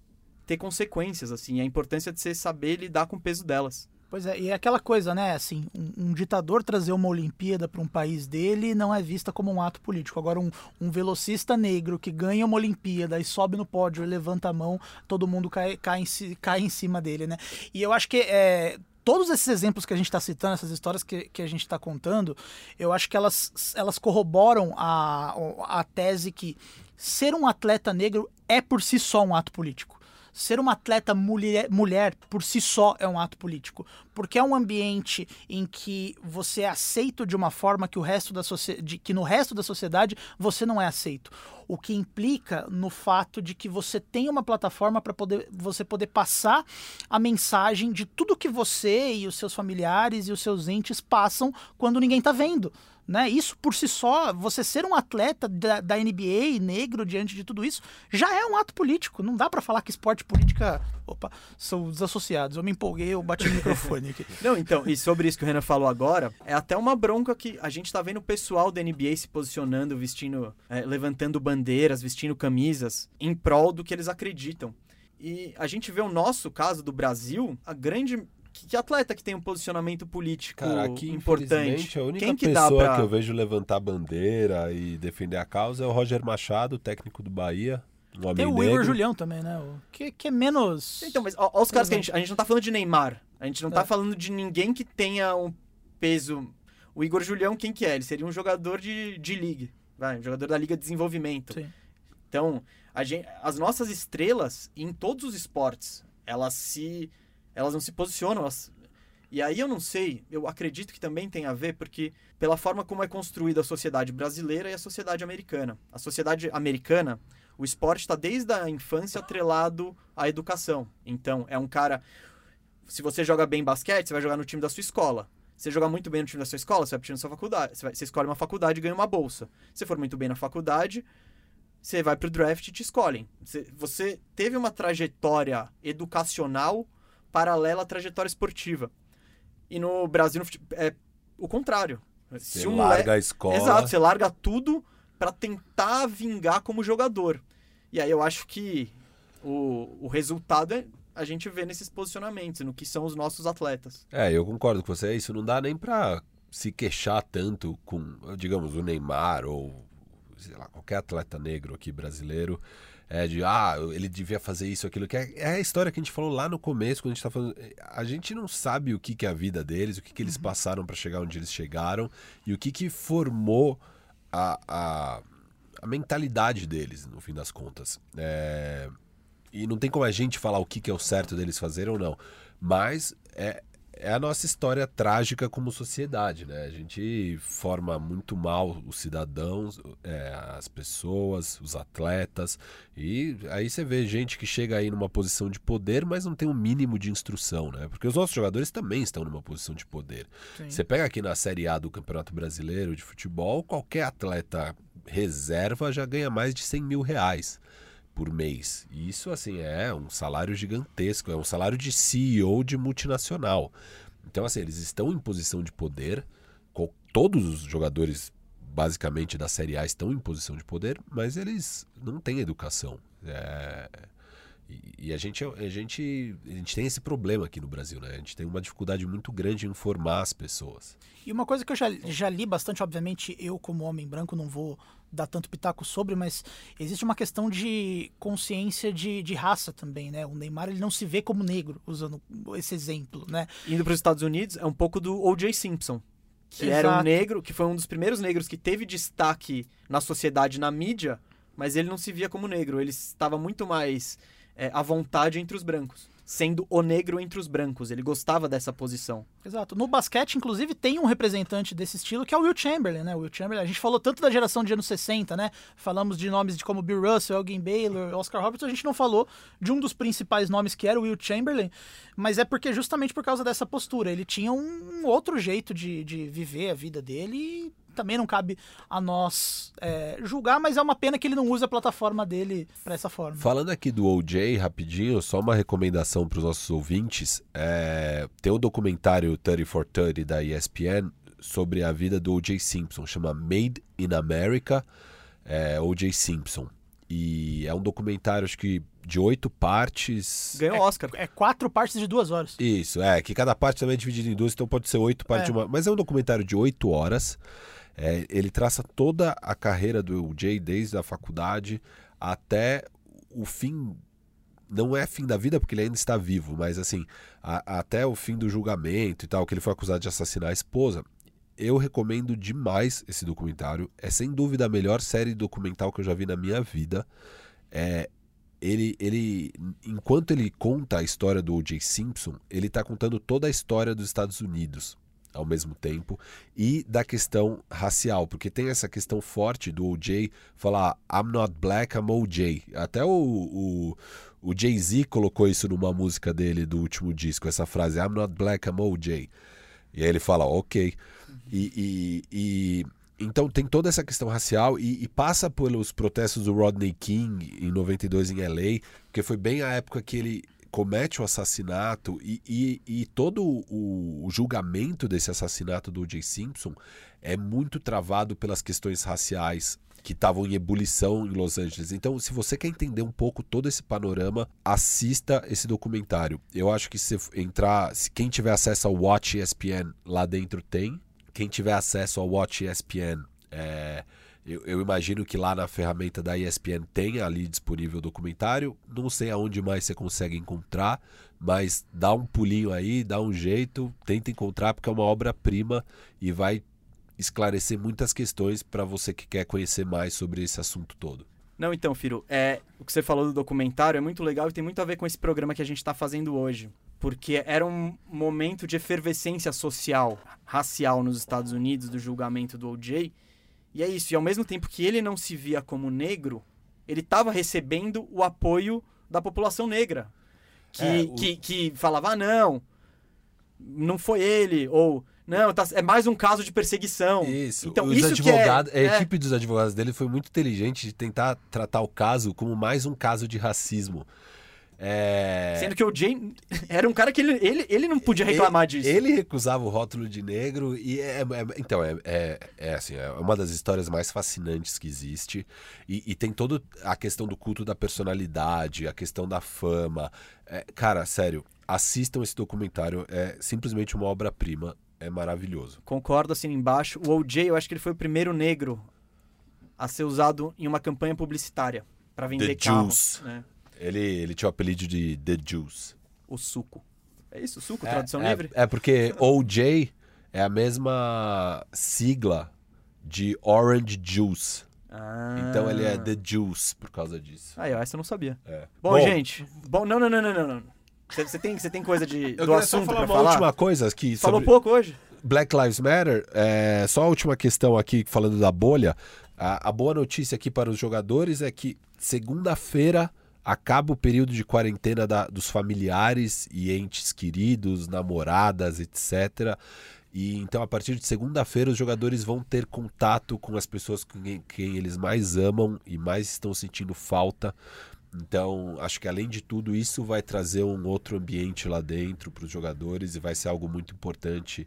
ter consequências, assim. A importância de você saber lidar com o peso delas. Pois é, e é aquela coisa, né? Assim, um, um ditador trazer uma Olimpíada para um país dele não é vista como um ato político. Agora, um, um, velocista negro que ganha uma Olimpíada e sobe no pódio e levanta a mão, todo mundo cai, cai, em, cai em cima dele, né? E eu acho que é, todos esses exemplos que a gente está citando, essas histórias que, que a gente está contando, eu acho que elas, elas corroboram a, a tese que ser um atleta negro é por si só um ato político ser uma atleta mulher, mulher por si só é um ato político, porque é um ambiente em que você é aceito de uma forma que o resto da sociedade, que no resto da sociedade você não é aceito. O que implica no fato de que você tem uma plataforma para poder você poder passar a mensagem de tudo que você e os seus familiares e os seus entes passam quando ninguém está vendo. Né? Isso por si só, você ser um atleta da, da NBA negro diante de tudo isso, já é um ato político. Não dá para falar que esporte e política opa, são desassociados. Eu me empolguei, eu bati no microfone aqui. *laughs* Não, então, e sobre isso que o Renan falou agora, é até uma bronca que a gente tá vendo o pessoal da NBA se posicionando, vestindo, é, levantando bandeiras, vestindo camisas em prol do que eles acreditam. E a gente vê o nosso caso do Brasil, a grande que, atleta que tem um posicionamento político Cara, aqui, importante? A única Quem que pessoa pra... que eu vejo levantar bandeira e defender a causa é o Roger Machado, técnico do Bahia. Um tem o negro. Igor Julião também, né? Que, que é menos. Então, mas ó, ó os caras que a gente. A gente não tá falando de Neymar. A gente não tá é. tá falando de ninguém que tenha um peso. O Igor Julião, quem que é? Ele seria um jogador de, de liga. Vai, um jogador da Liga de Desenvolvimento. Sim. Então, gente, as nossas estrelas, em todos os esportes, elas se elas não se posicionam. Elas... E aí eu não sei, eu acredito que também tem a ver porque pela forma como é construída a sociedade brasileira e a sociedade americana. A sociedade americana, o esporte está desde a infância atrelado à educação. Então, é um cara. Se você joga bem basquete, você vai jogar no time da sua escola. Se você jogar muito bem no time da sua escola, você vai para o time da sua faculdade. Você, vai, você escolhe uma faculdade e ganha uma bolsa. Se for muito bem na faculdade, você vai para o draft e te escolhem. Você, você teve uma trajetória educacional paralela à trajetória esportiva. E no Brasil é o contrário. Você Se um larga a escola. Exato, você larga tudo para tentar vingar como jogador. E aí eu acho que o, o resultado é a gente vê nesses posicionamentos, no que são os nossos atletas. É, eu concordo com você. Isso não dá nem para se queixar tanto com, digamos, o Neymar ou lá, qualquer atleta negro aqui brasileiro é, de ah, ele devia fazer isso, aquilo, que é, é, a história que a gente falou lá no começo, quando a gente tá falando. A gente não sabe o que, que é a vida deles, o que, que eles uhum. passaram para chegar onde eles chegaram e o que, que formou a, a, a mentalidade deles, no fim das contas. É, e não tem como a gente falar o que, que é o certo deles fazer ou não. Mas é, é a nossa história trágica como sociedade, né? A gente forma muito mal os cidadãos, é, as pessoas, os atletas, e aí você vê gente que chega aí numa posição de poder, mas não tem um mínimo de instrução, né? Porque os nossos jogadores também estão numa posição de poder. Sim. Você pega aqui na Série A do Campeonato Brasileiro de Futebol, qualquer atleta reserva já ganha mais de 100 mil reais por mês. E isso, assim, é um salário gigantesco, é um salário de CEO de multinacional. Então, assim, eles estão em posição de poder, todos os jogadores, basicamente, da Série A estão em posição de poder, mas eles não têm educação. É... E, a gente, a, gente, a gente tem esse problema aqui no Brasil, né? A gente tem uma dificuldade muito grande em informar as pessoas. E uma coisa que eu já, já li bastante, obviamente, eu como homem branco não vou dar tanto pitaco sobre, mas existe uma questão de consciência de, de raça também, né? O Neymar ele não se vê como negro, usando esse exemplo, né? Indo para os Estados Unidos, é um pouco do O.J. Simpson, que Exato. era um negro, que foi um dos primeiros negros que teve destaque na sociedade, na mídia, mas ele não se via como negro, ele estava muito mais é, à vontade entre os brancos sendo o negro entre os brancos. Ele gostava dessa posição. Exato. No basquete, inclusive, tem um representante desse estilo que é o Will Chamberlain, né? O Will Chamberlain, a gente falou tanto da geração de anos 60, né? Falamos de nomes de como Bill Russell, Elgin Baylor, Oscar Robertson, a gente não falou de um dos principais nomes que era o Will Chamberlain, mas é porque justamente por causa dessa postura. Ele tinha um outro jeito de, de viver a vida dele e também não cabe a nós é, julgar, mas é uma pena que ele não usa a plataforma dele para essa forma. Falando aqui do OJ, rapidinho, só uma recomendação para os nossos ouvintes. É, tem um documentário 30 for 30 da ESPN sobre a vida do OJ Simpson, chama Made in America, é, OJ Simpson. E é um documentário, acho que de oito partes. Ganhou Oscar. É, é, quatro partes de duas horas. Isso, é, que cada parte também é dividida em duas, então pode ser oito partes é. de uma. Mas é um documentário de oito horas. É, ele traça toda a carreira do Jay desde a faculdade até o fim. Não é fim da vida porque ele ainda está vivo, mas assim, a, até o fim do julgamento e tal, que ele foi acusado de assassinar a esposa. Eu recomendo demais esse documentário. É sem dúvida a melhor série documental que eu já vi na minha vida. É, ele, ele, enquanto ele conta a história do O.J. Simpson, ele está contando toda a história dos Estados Unidos ao mesmo tempo e da questão racial, porque tem essa questão forte do OJ falar I'm not black, I'm OJ. Até o, o, o Jay-Z colocou isso numa música dele do último disco, essa frase I'm not black, I'm OJ. E aí ele fala, ok. E, e, e então tem toda essa questão racial e, e, passa pelos protestos do Rodney King em 92 em LA, porque foi bem a época que ele comete o assassinato e, e, e todo o, o, julgamento desse assassinato do O.J. Simpson é muito travado pelas questões raciais que estavam em ebulição em Los Angeles. Então, se você quer entender um pouco todo esse panorama, assista esse documentário. Eu acho que se entrar, se quem tiver acesso ao Watch ESPN lá dentro tem. Quem tiver acesso ao Watch ESPN é, eu, eu, imagino que lá na ferramenta da ESPN tenha ali disponível o documentário. Não sei aonde mais você consegue encontrar, mas dá um pulinho aí, dá um jeito, tenta encontrar, porque é uma obra-prima e vai esclarecer muitas questões para você que quer conhecer mais sobre esse assunto todo. Não, então, Firo, é, o que você falou do documentário é muito legal e tem muito a ver com esse programa que a gente está fazendo hoje. Porque era um momento de efervescência social, racial nos Estados Unidos, do julgamento do OJ. E é isso, e ao mesmo tempo que ele não se via como negro, ele estava recebendo o apoio da população negra. Que, é, o... que, que falava, ah, não, não foi ele, ou não, tá, é mais um caso de perseguição. Isso. Então, Os isso advogados, é, a é... equipe dos advogados dele foi muito inteligente de tentar tratar o caso como mais um caso de racismo. É... Sendo que o Jay era um cara que ele, ele, ele não podia reclamar ele, disso. Ele recusava o rótulo de negro e é, é então é, é, é, assim é uma das histórias mais fascinantes que existe e, e tem toda a questão do culto da personalidade, a questão da fama. É, cara, sério, assistam esse documentário, é simplesmente uma obra prima, é maravilhoso. Concordo assim embaixo. O OJ, eu acho que ele foi o primeiro negro a ser usado em uma campanha publicitária para vender The carros. Né? Ele, ele tinha o apelido de The Juice. O suco. É isso, suco, tradução é, livre? É porque OJ é a mesma sigla de Orange Juice. Ah. Então ele é The Juice por causa disso. Aí, ó, essa eu não sabia. É. Bom, gente. Bom, não, não, não, não, não. Você, tem, tem coisa de, eu do assunto falar pra falar? última coisa que Falou sobre pouco hoje? Black Lives Matter. É, só a última questão aqui falando da bolha. A, a boa notícia aqui para os jogadores é que segunda-feira acaba o período de quarentena da- dos familiares e entes queridos, namoradas, etc. E então, a partir de segunda-feira, os jogadores vão ter contato com as pessoas com quem, quem eles mais amam e mais estão sentindo falta. Então, acho que além de tudo, isso vai trazer um outro ambiente lá dentro para os jogadores e vai ser algo muito importante,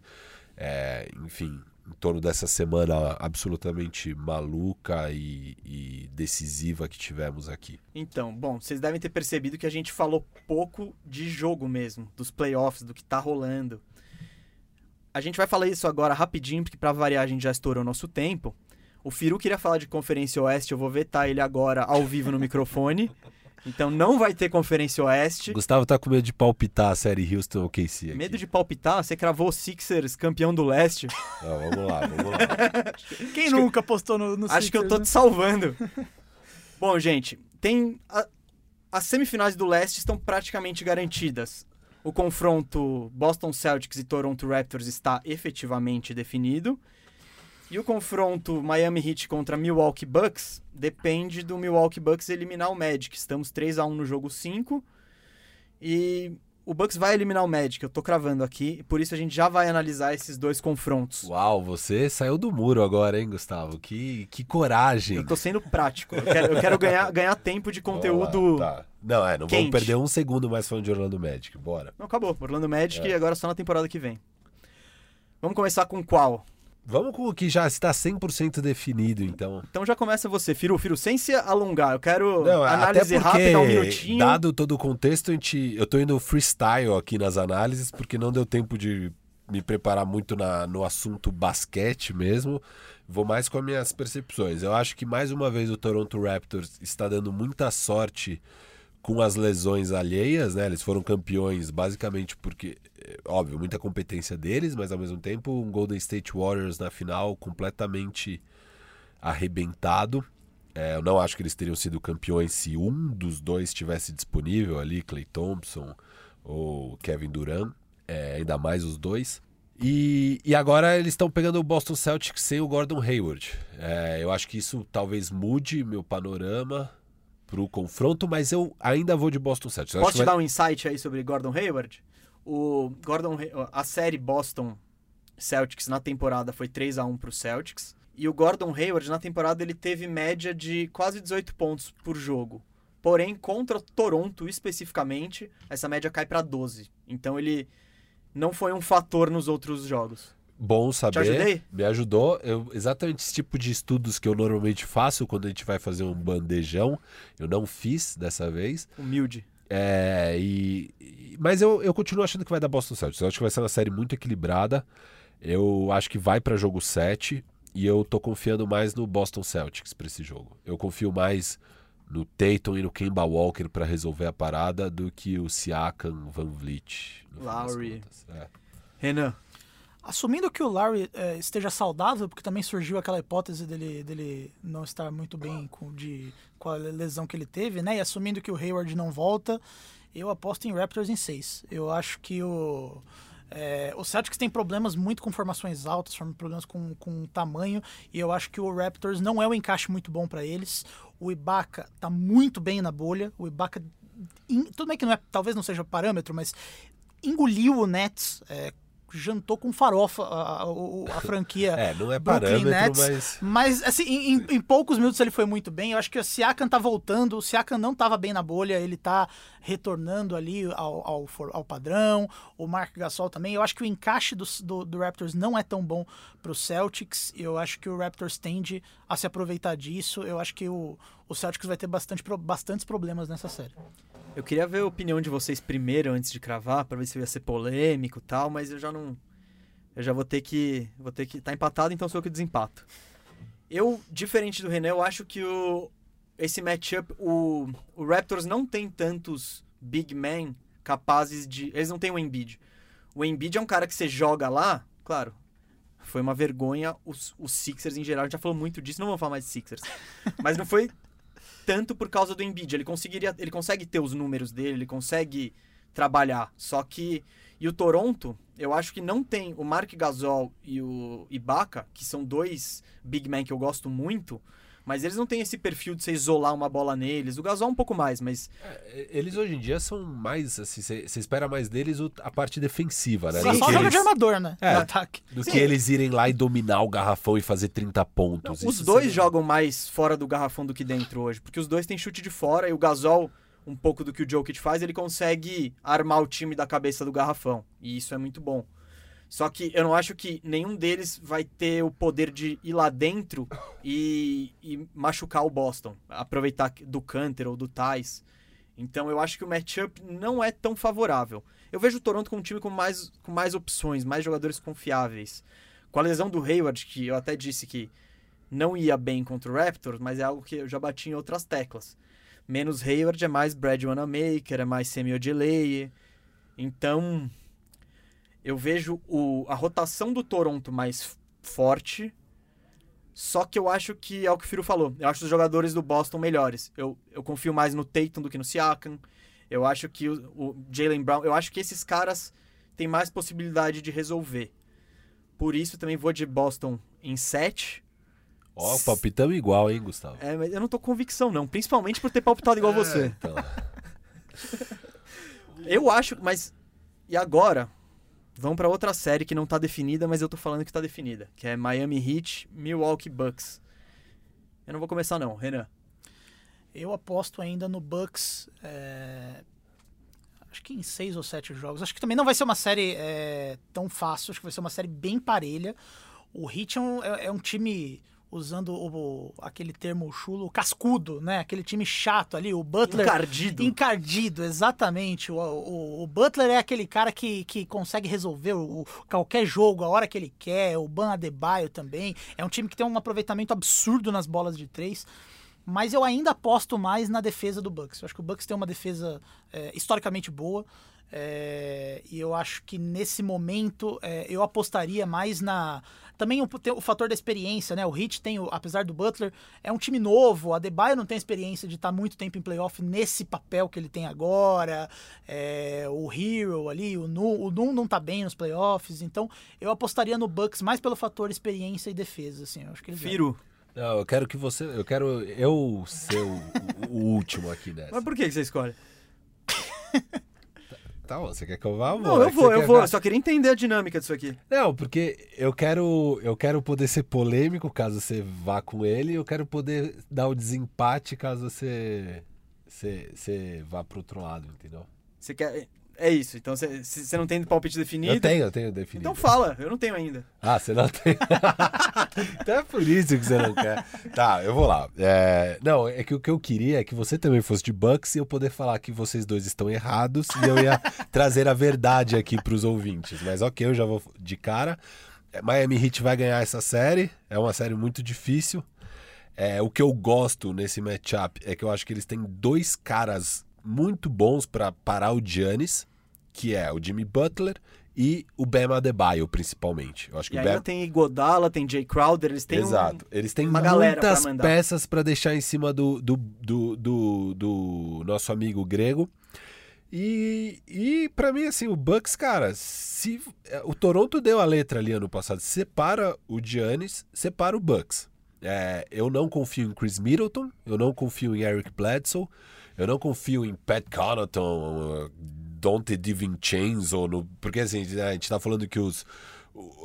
é, enfim, em torno dessa semana absolutamente maluca e, e decisiva que tivemos aqui. Então, bom, vocês devem ter percebido que a gente falou pouco de jogo mesmo, dos playoffs, do que tá rolando. A gente vai falar isso agora rapidinho, porque pra variar a gente já estourou nosso tempo. O Firu queria falar de Conferência Oeste, eu vou vetar ele agora ao vivo no microfone. *laughs* Então não vai ter Conferência Oeste. Gustavo tá com medo de palpitar a série Houston ou KC aqui. Medo de palpitar, você cravou o Sixers campeão do leste. *laughs* Não, vamos lá, vamos lá. *laughs* Quem nunca postou no, no Acho que eu Sixers, tô né? te salvando. *laughs* Bom, gente, tem. a- as semifinais do leste estão praticamente garantidas. O confronto Boston Celtics e Toronto Raptors está efetivamente definido. E o confronto Miami Heat contra Milwaukee Bucks depende do Milwaukee Bucks eliminar o Magic. Estamos 3 a 1 no jogo 5. E o Bucks vai eliminar o Magic, eu tô cravando aqui. Por isso a gente já vai analisar esses dois confrontos. Uau, você saiu do muro agora, hein, Gustavo? Que, que coragem. Eu tô sendo prático. Eu quero, eu quero ganhar, ganhar tempo de conteúdo. Tá. Não, é, não quente. vamos perder um segundo mais falando de Orlando Magic. Bora. Não, acabou. Orlando Magic É. e agora só na temporada que vem. Vamos começar com qual? Vamos com o que já está 100% definido, então. Então já começa você, Firu. Firu, sem se alongar, eu quero Não, análise até porque, rápida, um minutinho. dado todo o contexto, a gente, eu tô indo freestyle aqui nas análises, porque não deu tempo de me preparar muito na, no assunto basquete mesmo. Vou mais com as minhas percepções. Eu acho que mais uma vez o Toronto Raptors está dando muita sorte com as lesões alheias, né? Eles foram campeões basicamente porque, óbvio, muita competência deles, mas ao mesmo tempo um Golden State Warriors na final completamente arrebentado. É, eu não acho que eles teriam sido campeões se um dos dois estivesse disponível ali, Clay Thompson ou Kevin Durant, é, ainda mais os dois. E, e agora eles estão pegando o Boston Celtics sem o Gordon Hayward. É, eu acho que isso talvez mude meu panorama pro confronto, mas eu ainda vou de Boston Celtics. Posso te vai- dar um insight aí sobre Gordon Hayward? O Gordon, a série Boston Celtics na temporada foi 3 a 1 pro Celtics. E o Gordon Hayward na temporada ele teve média de quase 18 pontos por jogo. Porém, contra Toronto especificamente, essa média cai pra 12. Então ele não foi um fator nos outros jogos. Bom saber. ajudei? Me ajudou. Eu, exatamente esse tipo de estudos que eu normalmente faço quando a gente vai fazer um bandejão. Eu não fiz dessa vez. Humilde. É, e, e- mas eu, eu continuo achando que vai dar Boston Celtics. Eu acho que vai ser uma série muito equilibrada. Eu acho que vai para jogo 7 e eu tô confiando mais no Boston Celtics para esse jogo. Eu confio mais no Tatum e no Kemba Walker para resolver a parada do que o Siakam, Van Vliet. Lowry. É. Renan, Assumindo que o Larry eh, esteja saudável, porque também surgiu aquela hipótese dele, dele não estar muito bem com, de, com a lesão que ele teve, né? E assumindo que o Hayward não volta, eu aposto em Raptors em 6. Eu acho que o. eh, o Celtics tem problemas muito com formações altas, problemas com, com tamanho, e eu acho que o Raptors não é um encaixe muito bom para eles. O Ibaka tá muito bem na bolha. O Ibaka, em- tudo bem que não é, talvez não seja parâmetro, mas engoliu o Nets, é, jantou com farofa a, a- a franquia. *laughs* É, não é Brooklyn Nets, mas. Mas, assim, em, em- poucos minutos ele foi muito bem. Eu acho que o Siakam tá voltando. O Siakam não tava bem na bolha. Ele tá retornando ali ao, ao, ao padrão. O Mark Gasol também. Eu acho que o encaixe do, do, do Raptors não é tão bom pro Celtics. Eu acho que o Raptors tende a se aproveitar disso. Eu acho que o, o Celtics vai ter bastante, bastantes problemas nessa série. Eu queria ver a opinião de vocês primeiro antes de cravar, pra ver se ia ser polêmico e tal, mas eu já não. Eu já vou ter que. Vou ter que. Tá empatado, então sou eu que desempato. Eu, diferente do René, eu acho que o, esse matchup, o, o Raptors não tem tantos big men capazes de. Eles não têm o Embiid. O Embiid é um cara que você joga lá, claro. foi uma vergonha. Os, os Sixers em geral, a gente já falou muito disso, não vamos falar mais de Sixers. *laughs* Mas não foi tanto por causa do Embiid. Ele conseguiria, ele consegue ter os números dele, ele consegue trabalhar. Só que e o Toronto, eu acho que não tem o Mark Gasol e o Ibaka, que são dois big men que eu gosto muito, mas eles não têm esse perfil de você isolar uma bola neles. O Gasol um pouco mais, mas É, eles hoje em dia são mais, assim, você espera mais deles o- a parte defensiva, né? Gasol que joga eles- de armador, né? É. No ataque. Do Sim. que eles irem lá e dominar o garrafão e fazer 30 pontos. os Isso dois seria- jogam mais fora do garrafão do que dentro hoje, porque os dois têm chute de fora e o Gasol, um pouco do que o Jokic faz, ele consegue armar o time da cabeça do garrafão, e isso é muito bom. Só que eu não acho que nenhum deles vai ter o poder de ir lá dentro e, e machucar o Boston, aproveitar do Canter ou do Thais. Então eu acho que o matchup não é tão favorável. Eu vejo o Toronto como um time com mais, com mais opções, mais jogadores confiáveis. Com a lesão do Hayward, que eu até disse que não ia bem contra o Raptors, mas é algo que eu já bati em outras teclas. Menos Hayward é mais Brad Wanamaker, é mais Semi Ojeleye. Então, eu vejo o, a rotação do Toronto mais forte. Só que eu acho que é o que o Firo falou. Eu acho os jogadores do Boston melhores. Eu, eu confio mais no Tatum do que no Siakam. Eu acho que o, o Jalen Brown. Eu acho que esses caras têm mais possibilidade de resolver. Por isso também vou de Boston em 7. Ó, palpitamos igual, hein, Gustavo? É, mas eu não tô com convicção, não. Principalmente por ter palpitado igual você. Então, *laughs* Eu acho, mas. E agora? Vamos pra outra série que não tá definida, mas eu tô falando que tá definida. Que é Miami Heat, Milwaukee Bucks. Eu não vou começar, não, Renan. Eu aposto ainda no Bucks. é, Acho que em seis ou sete jogos. Acho que também não vai ser uma série é, tão fácil. Acho que vai ser uma série bem parelha. O Heat é um, é- é um time, usando o, aquele termo chulo, cascudo, né? Aquele time chato ali. O Butler. Encardido. Encardido, exatamente. O, o- o Butler é aquele cara que, que consegue resolver o, o- qualquer jogo a hora que ele quer. O Ban Adebayo também. É um time que tem um aproveitamento absurdo nas bolas de três. Mas eu ainda aposto mais na defesa do Bucks. Eu acho que o Bucks tem uma defesa é, historicamente boa. é, e eu acho que nesse momento é, eu apostaria mais na. Também o, tem o fator da experiência, né? O Heat tem, o- apesar do Butler, é um time novo. A Adebayo não tem experiência de estar muito tempo em playoff nesse papel que ele tem agora. É, o Hero ali, o Num, o Num não tá bem nos playoffs. Então eu apostaria no Bucks mais pelo fator experiência e defesa. Assim, eu acho que eles Firo. não, eu quero que você. Eu quero eu ser o, o último aqui *laughs* nessa. Mas por que que você escolhe? *laughs* Tá bom, você quer que eu vá? Eu Não, É eu vou, eu vou. ver? Eu só queria entender a dinâmica disso aqui. Não, porque eu quero, eu quero poder ser polêmico caso você vá com ele, e eu quero poder dar o desempate caso você, você, você vá pro outro lado, entendeu? Você quer. É isso. Então você, não tem palpite definido. Eu tenho, eu tenho definido. Então fala, eu não tenho ainda. Ah, você não tem. *laughs* então é por isso que você não quer. Tá, eu vou lá. É, Não, é que o que eu queria é que você também fosse de Bucks e eu poder falar que vocês dois estão errados e eu ia *laughs* trazer a verdade aqui pros ouvintes. Mas ok, eu já vou de cara. É, Miami Heat vai ganhar essa série. É uma série muito difícil. É, o que eu gosto nesse matchup é que eu acho que eles têm dois caras muito bons para parar o Giannis, que é o Jimmy Butler e o Bam Adebayo, principalmente. Eu acho que E o ainda Bam... tem Godala, tem Jay Crowder, eles têm um- Exato. Eles têm uma galera pra muitas mandar. peças para deixar em cima do, do, do, do, do nosso amigo grego. E, e para mim, assim, o Bucks, cara, se o Toronto deu a letra ali ano passado, separa o Giannis, separa o Bucks. É, eu não confio em Chris Middleton, eu não confio em Eric Bledsoe, eu não confio em Pat Connaughton, Dante DiVincenzo, no, porque assim, a gente tá falando que os,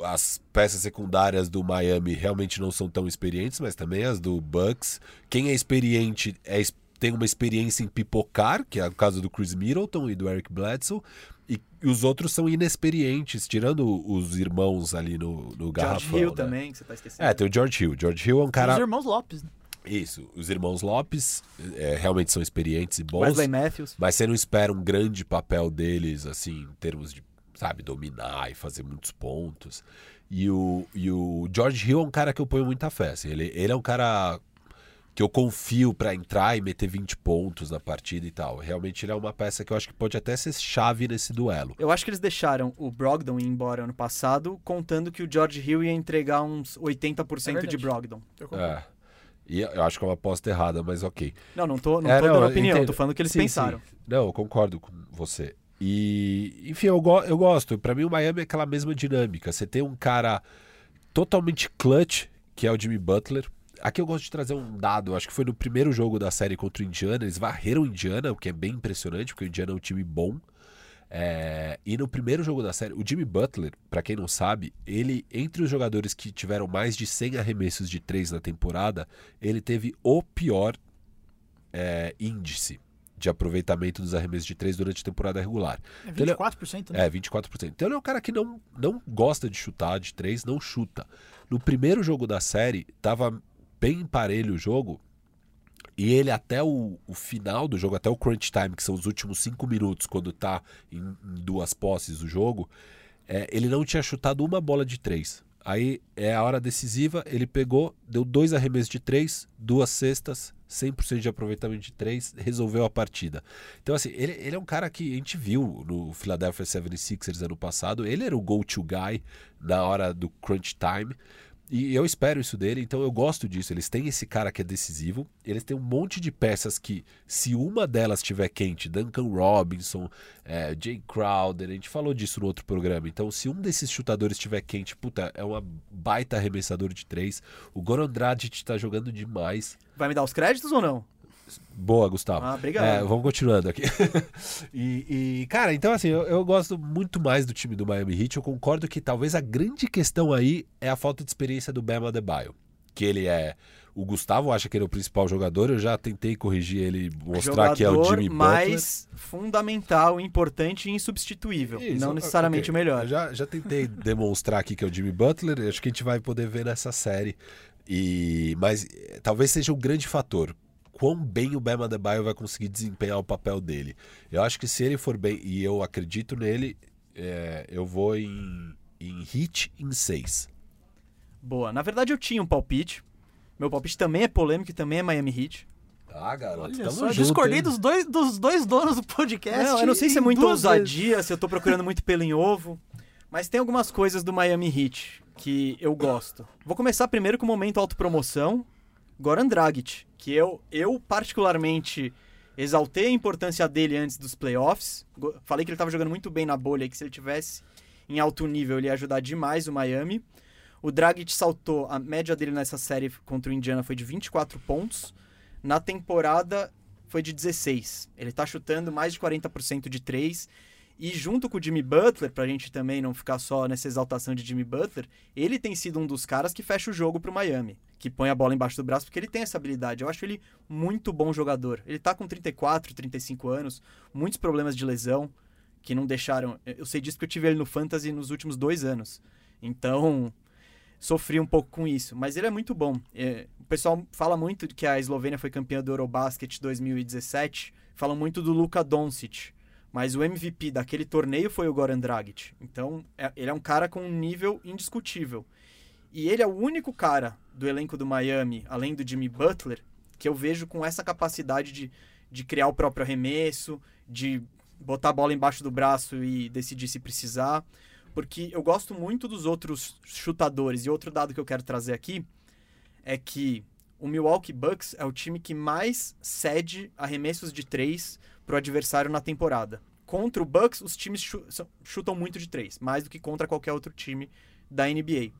as peças secundárias do Miami realmente não são tão experientes, mas também as do Bucks. Quem é experiente é, tem uma experiência em pipocar, que é o caso do Chris Middleton e do Eric Bledsoe, e, e os outros são inexperientes, tirando os irmãos ali no, no George garrafão. Hill né? também, que você tá esquecendo. É, tem o George Hill. George Hill é um Os cara. irmãos Lopes, né? Isso, os irmãos Lopes é, realmente são experientes e bons. Wesley Matthews. Mas você não espera um grande papel deles, assim, em termos de, sabe, dominar e fazer muitos pontos. E o, e o George Hill é um cara que eu ponho muita fé. assim, ele, ele é um cara que eu confio para entrar e meter 20 pontos na partida e tal. Realmente ele é uma peça que eu acho que pode até ser chave nesse duelo. Eu acho que eles deixaram o Brogdon ir embora ano passado, contando que o George Hill ia entregar uns 80% É de. Brogdon. Eu concordo. É. E eu acho que é uma aposta errada, mas ok. Não, não tô, não É, tô não, dando opinião, entendo. tô falando o que eles Sim, pensaram. sim. Não, eu concordo com você. E, enfim, eu, go eu gosto. Pra mim, o Miami é aquela mesma dinâmica. Você tem um cara totalmente clutch, que é o Jimmy Butler. Aqui eu gosto de trazer um dado. Acho que foi no primeiro jogo da série contra o Indiana. Eles varreram o Indiana, o que é bem impressionante, porque o Indiana é um time bom. É, e no primeiro jogo da série, o Jimmy Butler, pra quem não sabe, ele, entre os jogadores que tiveram mais de 100 arremessos de três na temporada, ele teve o pior é, índice de aproveitamento dos arremessos de três durante a temporada regular. É Então ele é- 24%, né? É, 24%. Então ele é um cara que não, não gosta de chutar de três, não chuta. No primeiro jogo da série, tava bem parelho o jogo. E ele até o, o final do jogo, até o crunch time, que são os últimos cinco minutos, quando tá em, em duas posses do jogo, é, ele não tinha chutado uma bola de três. Aí é a hora decisiva, ele pegou, deu dois arremessos de três, duas cestas, 100% de aproveitamento de três, resolveu a partida. Então, assim, ele, ele é um cara que a gente viu no Philadelphia 76ers ano passado, ele era o go-to guy na hora do crunch time. E eu espero isso dele, então eu gosto disso. Eles têm esse cara que é decisivo, eles têm um monte de peças que, se uma delas estiver quente, Duncan Robinson, é, Jay Crowder, a gente falou disso no outro programa. Então, se um desses chutadores estiver quente, puta, é uma baita arremessador de três. O Goran Dragic tá jogando demais. Vai me dar os créditos ou não? Boa, Gustavo. Ah, obrigado. É, vamos continuando aqui. *laughs* e, e, cara, então assim, eu, eu gosto muito mais do time do Miami Heat. Eu concordo que talvez a grande questão aí é a falta de experiência do Bam Adebayo. Que ele é. O Gustavo acha que ele é o principal jogador. Eu já tentei corrigir ele, mostrar que é o Jogador Jimmy Butler. mais fundamental, importante e insubstituível. Isso, não necessariamente ok. o melhor. Eu já, já tentei *laughs* demonstrar aqui que é o Jimmy Butler. Acho que a gente vai poder ver nessa série. E mas eh, talvez seja um grande fator. Quão bem o Bam Adebayo vai conseguir desempenhar o papel dele. Eu acho que se ele for bem, e eu acredito nele, é, eu vou em, em hit em 6. Boa. Na verdade, eu tinha um palpite. Meu palpite também é polêmico e também é Miami Heat. Ah, garoto, Olha tamo só, eu junto, discordei hein? dos dois, dos dois donos do podcast. Não, eu não sei se é em muito duas vezes. ousadia, se eu tô procurando muito pelo em ovo, mas tem algumas coisas do Miami Heat que eu gosto. Vou começar primeiro com o momento autopromoção, Goran Dragic, que eu, eu particularmente exaltei a importância dele antes dos playoffs. Falei que ele tava jogando muito bem na bolha que se ele tivesse em alto nível ele ia ajudar demais o Miami. O Dragic saltou, a média dele nessa série contra o Indiana foi de 24 pontos. Na temporada foi de 16. Ele tá chutando mais de 40% de 3. E junto com o Jimmy Butler, pra gente também não ficar só nessa exaltação de Jimmy Butler, ele tem sido um dos caras que fecha o jogo pro Miami. Que põe a bola embaixo do braço, porque ele tem essa habilidade. Eu acho ele muito bom jogador. Ele tá com 34, 35 anos, muitos problemas de lesão que não deixaram. Eu sei disso porque eu tive ele no Fantasy nos últimos dois anos. Então, sofri um pouco com isso. Mas ele é muito bom. É, o pessoal fala muito que a Eslovênia foi campeã do Eurobasket 2017. Falam muito do Luka Doncic. Mas o MVP daquele torneio foi o Goran Dragic. Então, é- ele é um cara com um nível indiscutível. E ele é o único cara do elenco do Miami, além do Jimmy Butler, que eu vejo com essa capacidade de, de criar o próprio arremesso, de botar a bola embaixo do braço e decidir se precisar. Porque eu gosto muito dos outros chutadores. E outro dado que eu quero trazer aqui é que o Milwaukee Bucks é o time que mais cede arremessos de três pro adversário na temporada. Contra o Bucks, os times chutam muito de três, mais do que contra qualquer outro time da NBA.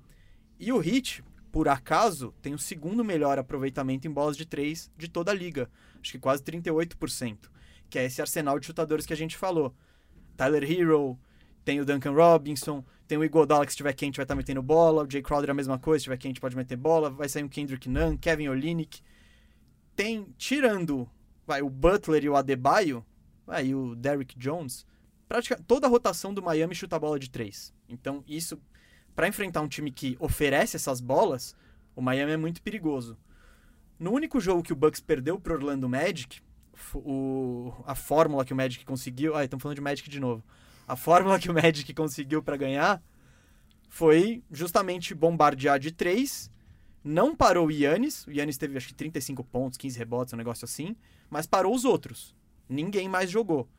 E o Heat, por acaso, tem o segundo melhor aproveitamento em bolas de três de toda a liga. Acho que quase 38%. Que é esse arsenal de chutadores que a gente falou. Tyler Hero, tem o Duncan Robinson, tem o Iguodala que se estiver quente vai estar metendo bola, o Jay Crowder é a mesma coisa, se estiver quente pode meter bola, vai sair um Kendrick Nunn, Kevin Olynyk. Tem, tirando vai, o Butler e o Adebayo, vai, e o Derrick Jones, praticamente toda a rotação do Miami chuta a bola de três. Então isso, para enfrentar um time que oferece essas bolas, o Miami é muito perigoso. No único jogo que o Bucks perdeu pro Orlando Magic, o, a fórmula que o Magic conseguiu. Ah, estamos falando de Magic de novo. A fórmula que o Magic conseguiu para ganhar foi justamente bombardear de três, não parou o Yannis. O Yannis teve acho que 35 pontos, 15 rebotes, um negócio assim. Mas parou os outros. Ninguém mais jogou.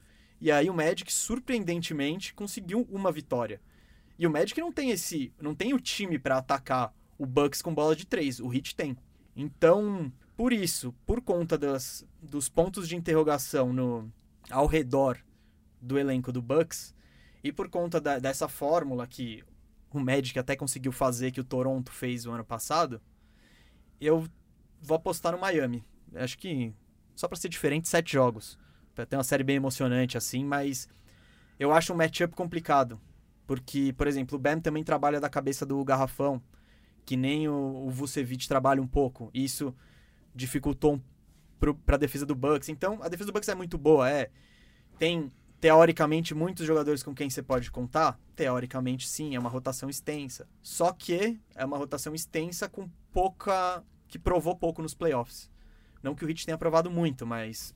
E aí o Magic, surpreendentemente, conseguiu uma vitória. E o Magic não tem esse. não tem o time para atacar o Bucks com bola de três. O Heat tem. Então, por isso, por conta das, dos pontos de interrogação no, ao redor do elenco do Bucks, e por conta da, dessa fórmula que o Magic até conseguiu fazer que o Toronto fez o ano passado, eu vou apostar no Miami. Acho que só para ser diferente, sete jogos. Ter uma série bem emocionante assim, mas eu acho um matchup complicado. Porque, por exemplo, o Bam também trabalha da cabeça do garrafão, que nem o, o Vucevic trabalha um pouco. E isso dificultou para a defesa do Bucks. Então, a defesa do Bucks é muito boa, é. Tem teoricamente muitos jogadores com quem você pode contar. Teoricamente, sim, é uma rotação extensa. Só que é uma rotação extensa com pouca que provou pouco nos playoffs. Não que o Heat tenha provado muito, mas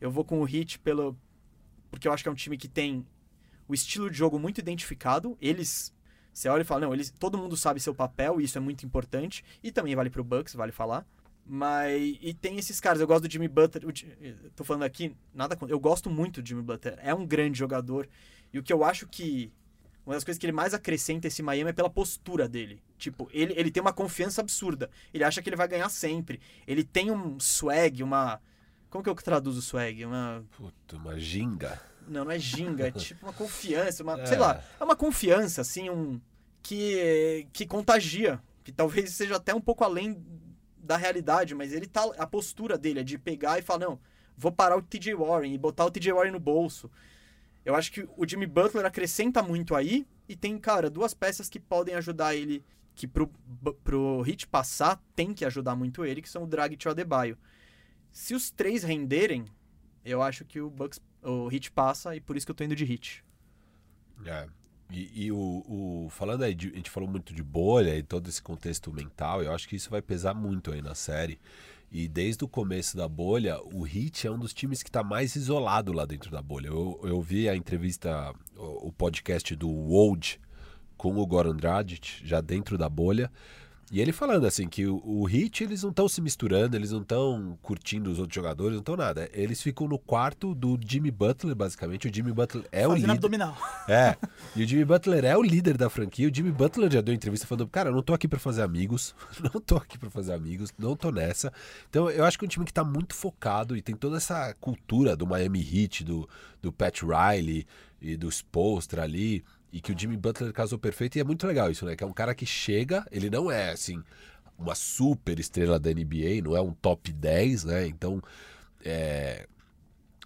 eu vou com o Heat pelo porque eu acho que é um time que tem o estilo de jogo muito identificado. Eles você olha e fala, não, eles, todo mundo sabe seu papel, e isso é muito importante. E também vale pro Bucks, vale falar. Mas. E tem esses caras. Eu gosto do Jimmy Butler. O, tô falando aqui, nada Eu gosto muito do Jimmy Butler. É um grande jogador. E o que eu acho que. Uma das coisas que ele mais acrescenta esse Miami é pela postura dele. Tipo, ele, ele tem uma confiança absurda. Ele acha que ele vai ganhar sempre. Ele tem um swag, uma. Como que eu traduzo swag? Uma. Puta, uma ginga. Não, não é ginga. É *laughs* tipo uma confiança. Uma, é. Sei lá. É uma confiança, assim, um. Que, que contagia. Que talvez *laughs* seja até um pouco além da realidade, mas ele tá. A postura dele é de pegar e falar, não, vou parar o TJ Warren e botar o TJ Warren no bolso. Eu acho que o Jimmy Butler acrescenta muito aí e tem, cara, duas peças que podem ajudar ele, que pro, pro Hit passar tem que ajudar muito ele, que são o Drag e o Adebayo. Se os três renderem, eu acho que o Bucks, o Hit passa e por isso que eu tô indo de Hit. É. E, e o, o, falando aí, de, a gente falou muito de bolha e todo esse contexto mental, eu acho que isso vai pesar muito aí na série. E desde o começo da bolha, o Heat é um dos times que está mais isolado lá dentro da bolha. Eu, eu vi a entrevista, o, o podcast do Wold com o Goran Dragic, já dentro da bolha. E ele falando assim que o, o Hit eles não estão se misturando, eles não estão curtindo os outros jogadores, não estão nada. Eles ficam no quarto do Jimmy Butler, basicamente. O Jimmy Butler é Fazendo o líder. abdominal. É. E o Jimmy Butler é o líder da franquia. O Jimmy Butler já deu entrevista falando: "Cara, eu não tô aqui para fazer amigos, *laughs* não tô aqui para fazer amigos, não tô nessa". Então, eu acho que é um time que tá muito focado e tem toda essa cultura do Miami Heat, do do Pat Riley e do Spolstra ali e que o Jimmy Butler casou perfeito. E é muito legal isso, né? Que é um cara que chega, ele não é assim uma super estrela da NBA, não é um top 10, né? Então, é...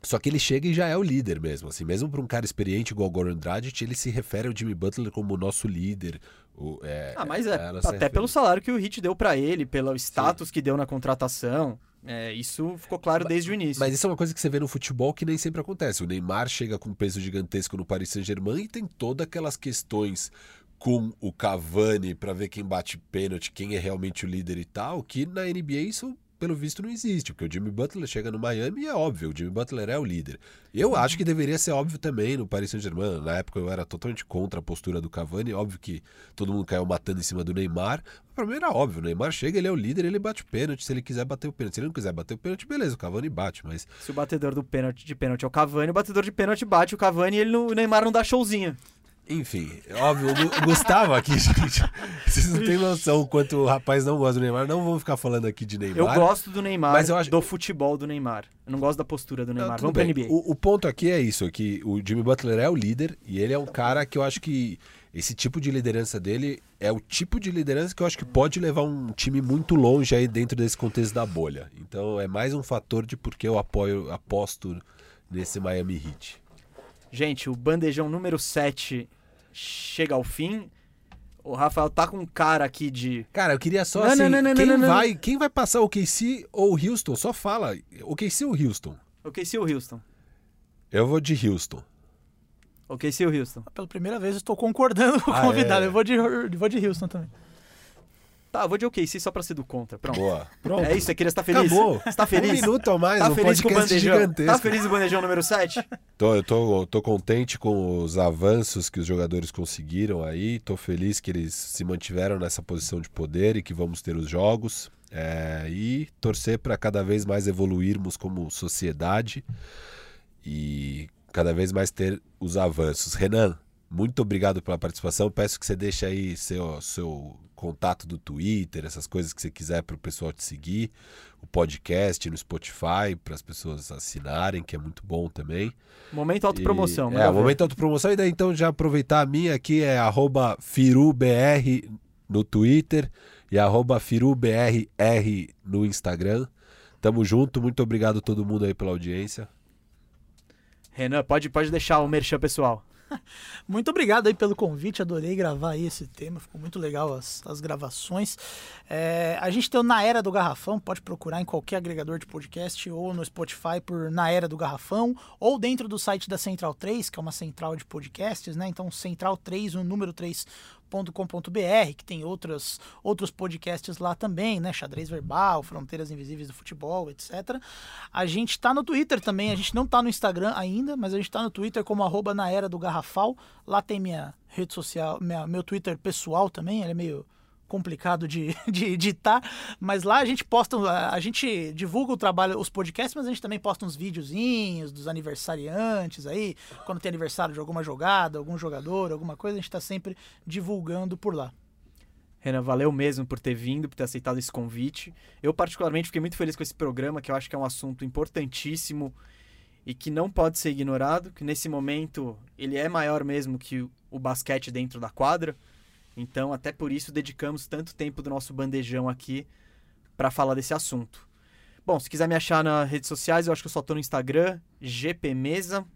Só que ele chega e já é o líder mesmo, assim, mesmo para um cara experiente igual o Goran Dragic, ele se refere ao Jimmy Butler como o nosso líder. O, é, ah, mas é, até pelo salário que o Heat deu para ele, pelo status Sim. que deu na contratação. É, isso ficou claro desde o início. Mas isso é uma coisa que você vê no futebol que nem sempre acontece. O Neymar chega com um peso gigantesco no Paris Saint-Germain e tem todas aquelas questões com o Cavani para ver quem bate pênalti, quem é realmente o líder e tal, que na NBA isso pelo visto, não existe, porque o Jimmy Butler chega no Miami e é óbvio, o Jimmy Butler é o líder. Eu acho que deveria ser óbvio também no Paris Saint-Germain. Na época eu era totalmente contra a postura do Cavani, óbvio que todo mundo caiu matando em cima do Neymar. Pra mim era óbvio, o Neymar chega, ele é o líder, ele bate o pênalti, se ele quiser bater o pênalti. Se ele não quiser bater o pênalti, beleza, o Cavani bate, mas... Se o batedor do pênalti de pênalti é o Cavani, o batedor de pênalti bate o Cavani e ele não, o Neymar não dá showzinho. Enfim, óbvio, o Gustavo aqui, *laughs* gente, vocês não têm noção quanto o rapaz não gosta do Neymar. Não vamos ficar falando aqui de Neymar. Eu gosto do Neymar, mas eu acho... do futebol do Neymar. Eu não gosto da postura do Neymar. Não, vamos bem. pra NBA. O, o, ponto aqui é isso, que o Jimmy Butler é o líder e ele é um cara que eu acho que esse tipo de liderança dele é o tipo de liderança que eu acho que pode levar um time muito longe aí dentro desse contexto da bolha. Então é mais um fator de porque eu apoio, aposto nesse Miami Heat. Gente, o bandejão número 7 chega ao fim. O Rafael tá com um cara aqui de. Cara, eu queria só não, assim, não, não, quem, vai, quem vai passar o KC ou o Houston? Só fala. O KC ou o Houston? O KC ou o Houston? Eu vou de Houston. O KC ou o Houston? Pela primeira vez eu estou concordando com o ah, convidado. É. Eu vou de, vou de Houston também. Tá, vou de OKC só pra ser do contra. Pronto. Boa. Pronto. É isso, você queria estar feliz? Acabou. Você tá feliz? Um minuto a mais, Tá um feliz com o bandejão? gigantesco. Tá feliz com o bandejão número 7? Tô, eu tô, tô contente com os avanços que os jogadores conseguiram aí. Tô feliz que eles se mantiveram nessa posição de poder e que vamos ter os jogos. É, e torcer para cada vez mais evoluirmos como sociedade e cada vez mais ter os avanços. Renan, muito obrigado pela participação. Peço que você deixe aí seu, seu contato do Twitter, essas coisas que você quiser para o pessoal te seguir, o podcast no Spotify para as pessoas assinarem, que é muito bom também. Momento autopromoção. E- manda É, ver. momento autopromoção. E daí então já aproveitar a minha aqui é arroba FiruBR no Twitter e arroba FiruBRR no Instagram. Tamo junto, muito obrigado a todo mundo aí pela audiência. Renan, pode, pode deixar o merchan pessoal. *laughs* Muito obrigado aí pelo convite, adorei gravar aí esse tema, ficou muito legal as, as gravações. É, a gente tem o Na Era do Garrafão, pode procurar em qualquer agregador de podcast ou no Spotify por Na Era do Garrafão, ou dentro do site da Central 3, que é uma central de podcasts, né? Então, Central 3, o número 3.com.br, que tem outros, outros podcasts lá também, né? Xadrez Verbal, Fronteiras Invisíveis do Futebol, etc. A gente tá no Twitter também, a gente não tá no Instagram ainda, mas a gente tá no Twitter como arroba na era do garrafal. Lá tem minha rede social, minha- meu Twitter pessoal também, ele é meio complicado de, *laughs* de editar, mas lá a gente posta, a, gente divulga o trabalho, os podcasts, mas a gente também posta uns videozinhos dos aniversariantes aí, quando tem aniversário de alguma jogada, algum jogador, alguma coisa, a gente tá sempre divulgando por lá. Renan, valeu mesmo por ter vindo, por ter aceitado esse convite. Eu, particularmente, fiquei muito feliz com esse programa, que eu acho que é um assunto importantíssimo e que não pode ser ignorado, que nesse momento ele é maior mesmo que o basquete dentro da quadra. Então, até por isso, dedicamos tanto tempo do nosso bandejão aqui para falar desse assunto. Bom, se quiser me achar nas redes sociais, eu acho que eu só tô no Instagram, GPMesa.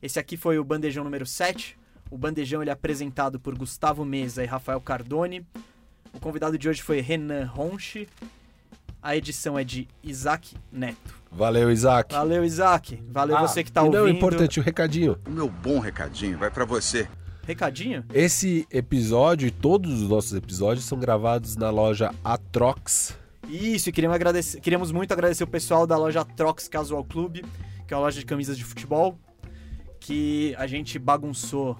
Esse aqui foi o bandejão número 7. O bandejão ele é apresentado por Gustavo Mesa e Rafael Cardone. O convidado de hoje foi Renan Ronchi. A edição é de Isaac Neto. Valeu, Isaac. Valeu, Isaac. Valeu Ah, você que tá e ouvindo. Não, importante, o recadinho. O meu bom recadinho vai pra você. Recadinho? Esse episódio e todos os nossos episódios são gravados na loja Atrox. Isso, e queríamos, agradecer, queríamos muito agradecer o pessoal da loja Trox Casual Club, que é uma loja de camisas de futebol, que a gente bagunçou.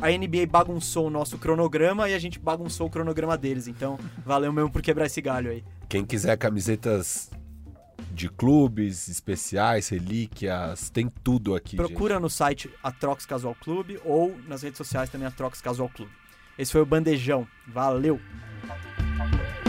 a NBA bagunçou o nosso cronograma e a gente bagunçou o cronograma deles. Então, valeu mesmo por quebrar esse galho aí. Quem quiser camisetas de clubes especiais, relíquias, tem tudo aqui, Procura no site a Trox Casual Club ou nas redes sociais também a Trox Casual Club. Esse foi o Bandejão. Valeu! gente.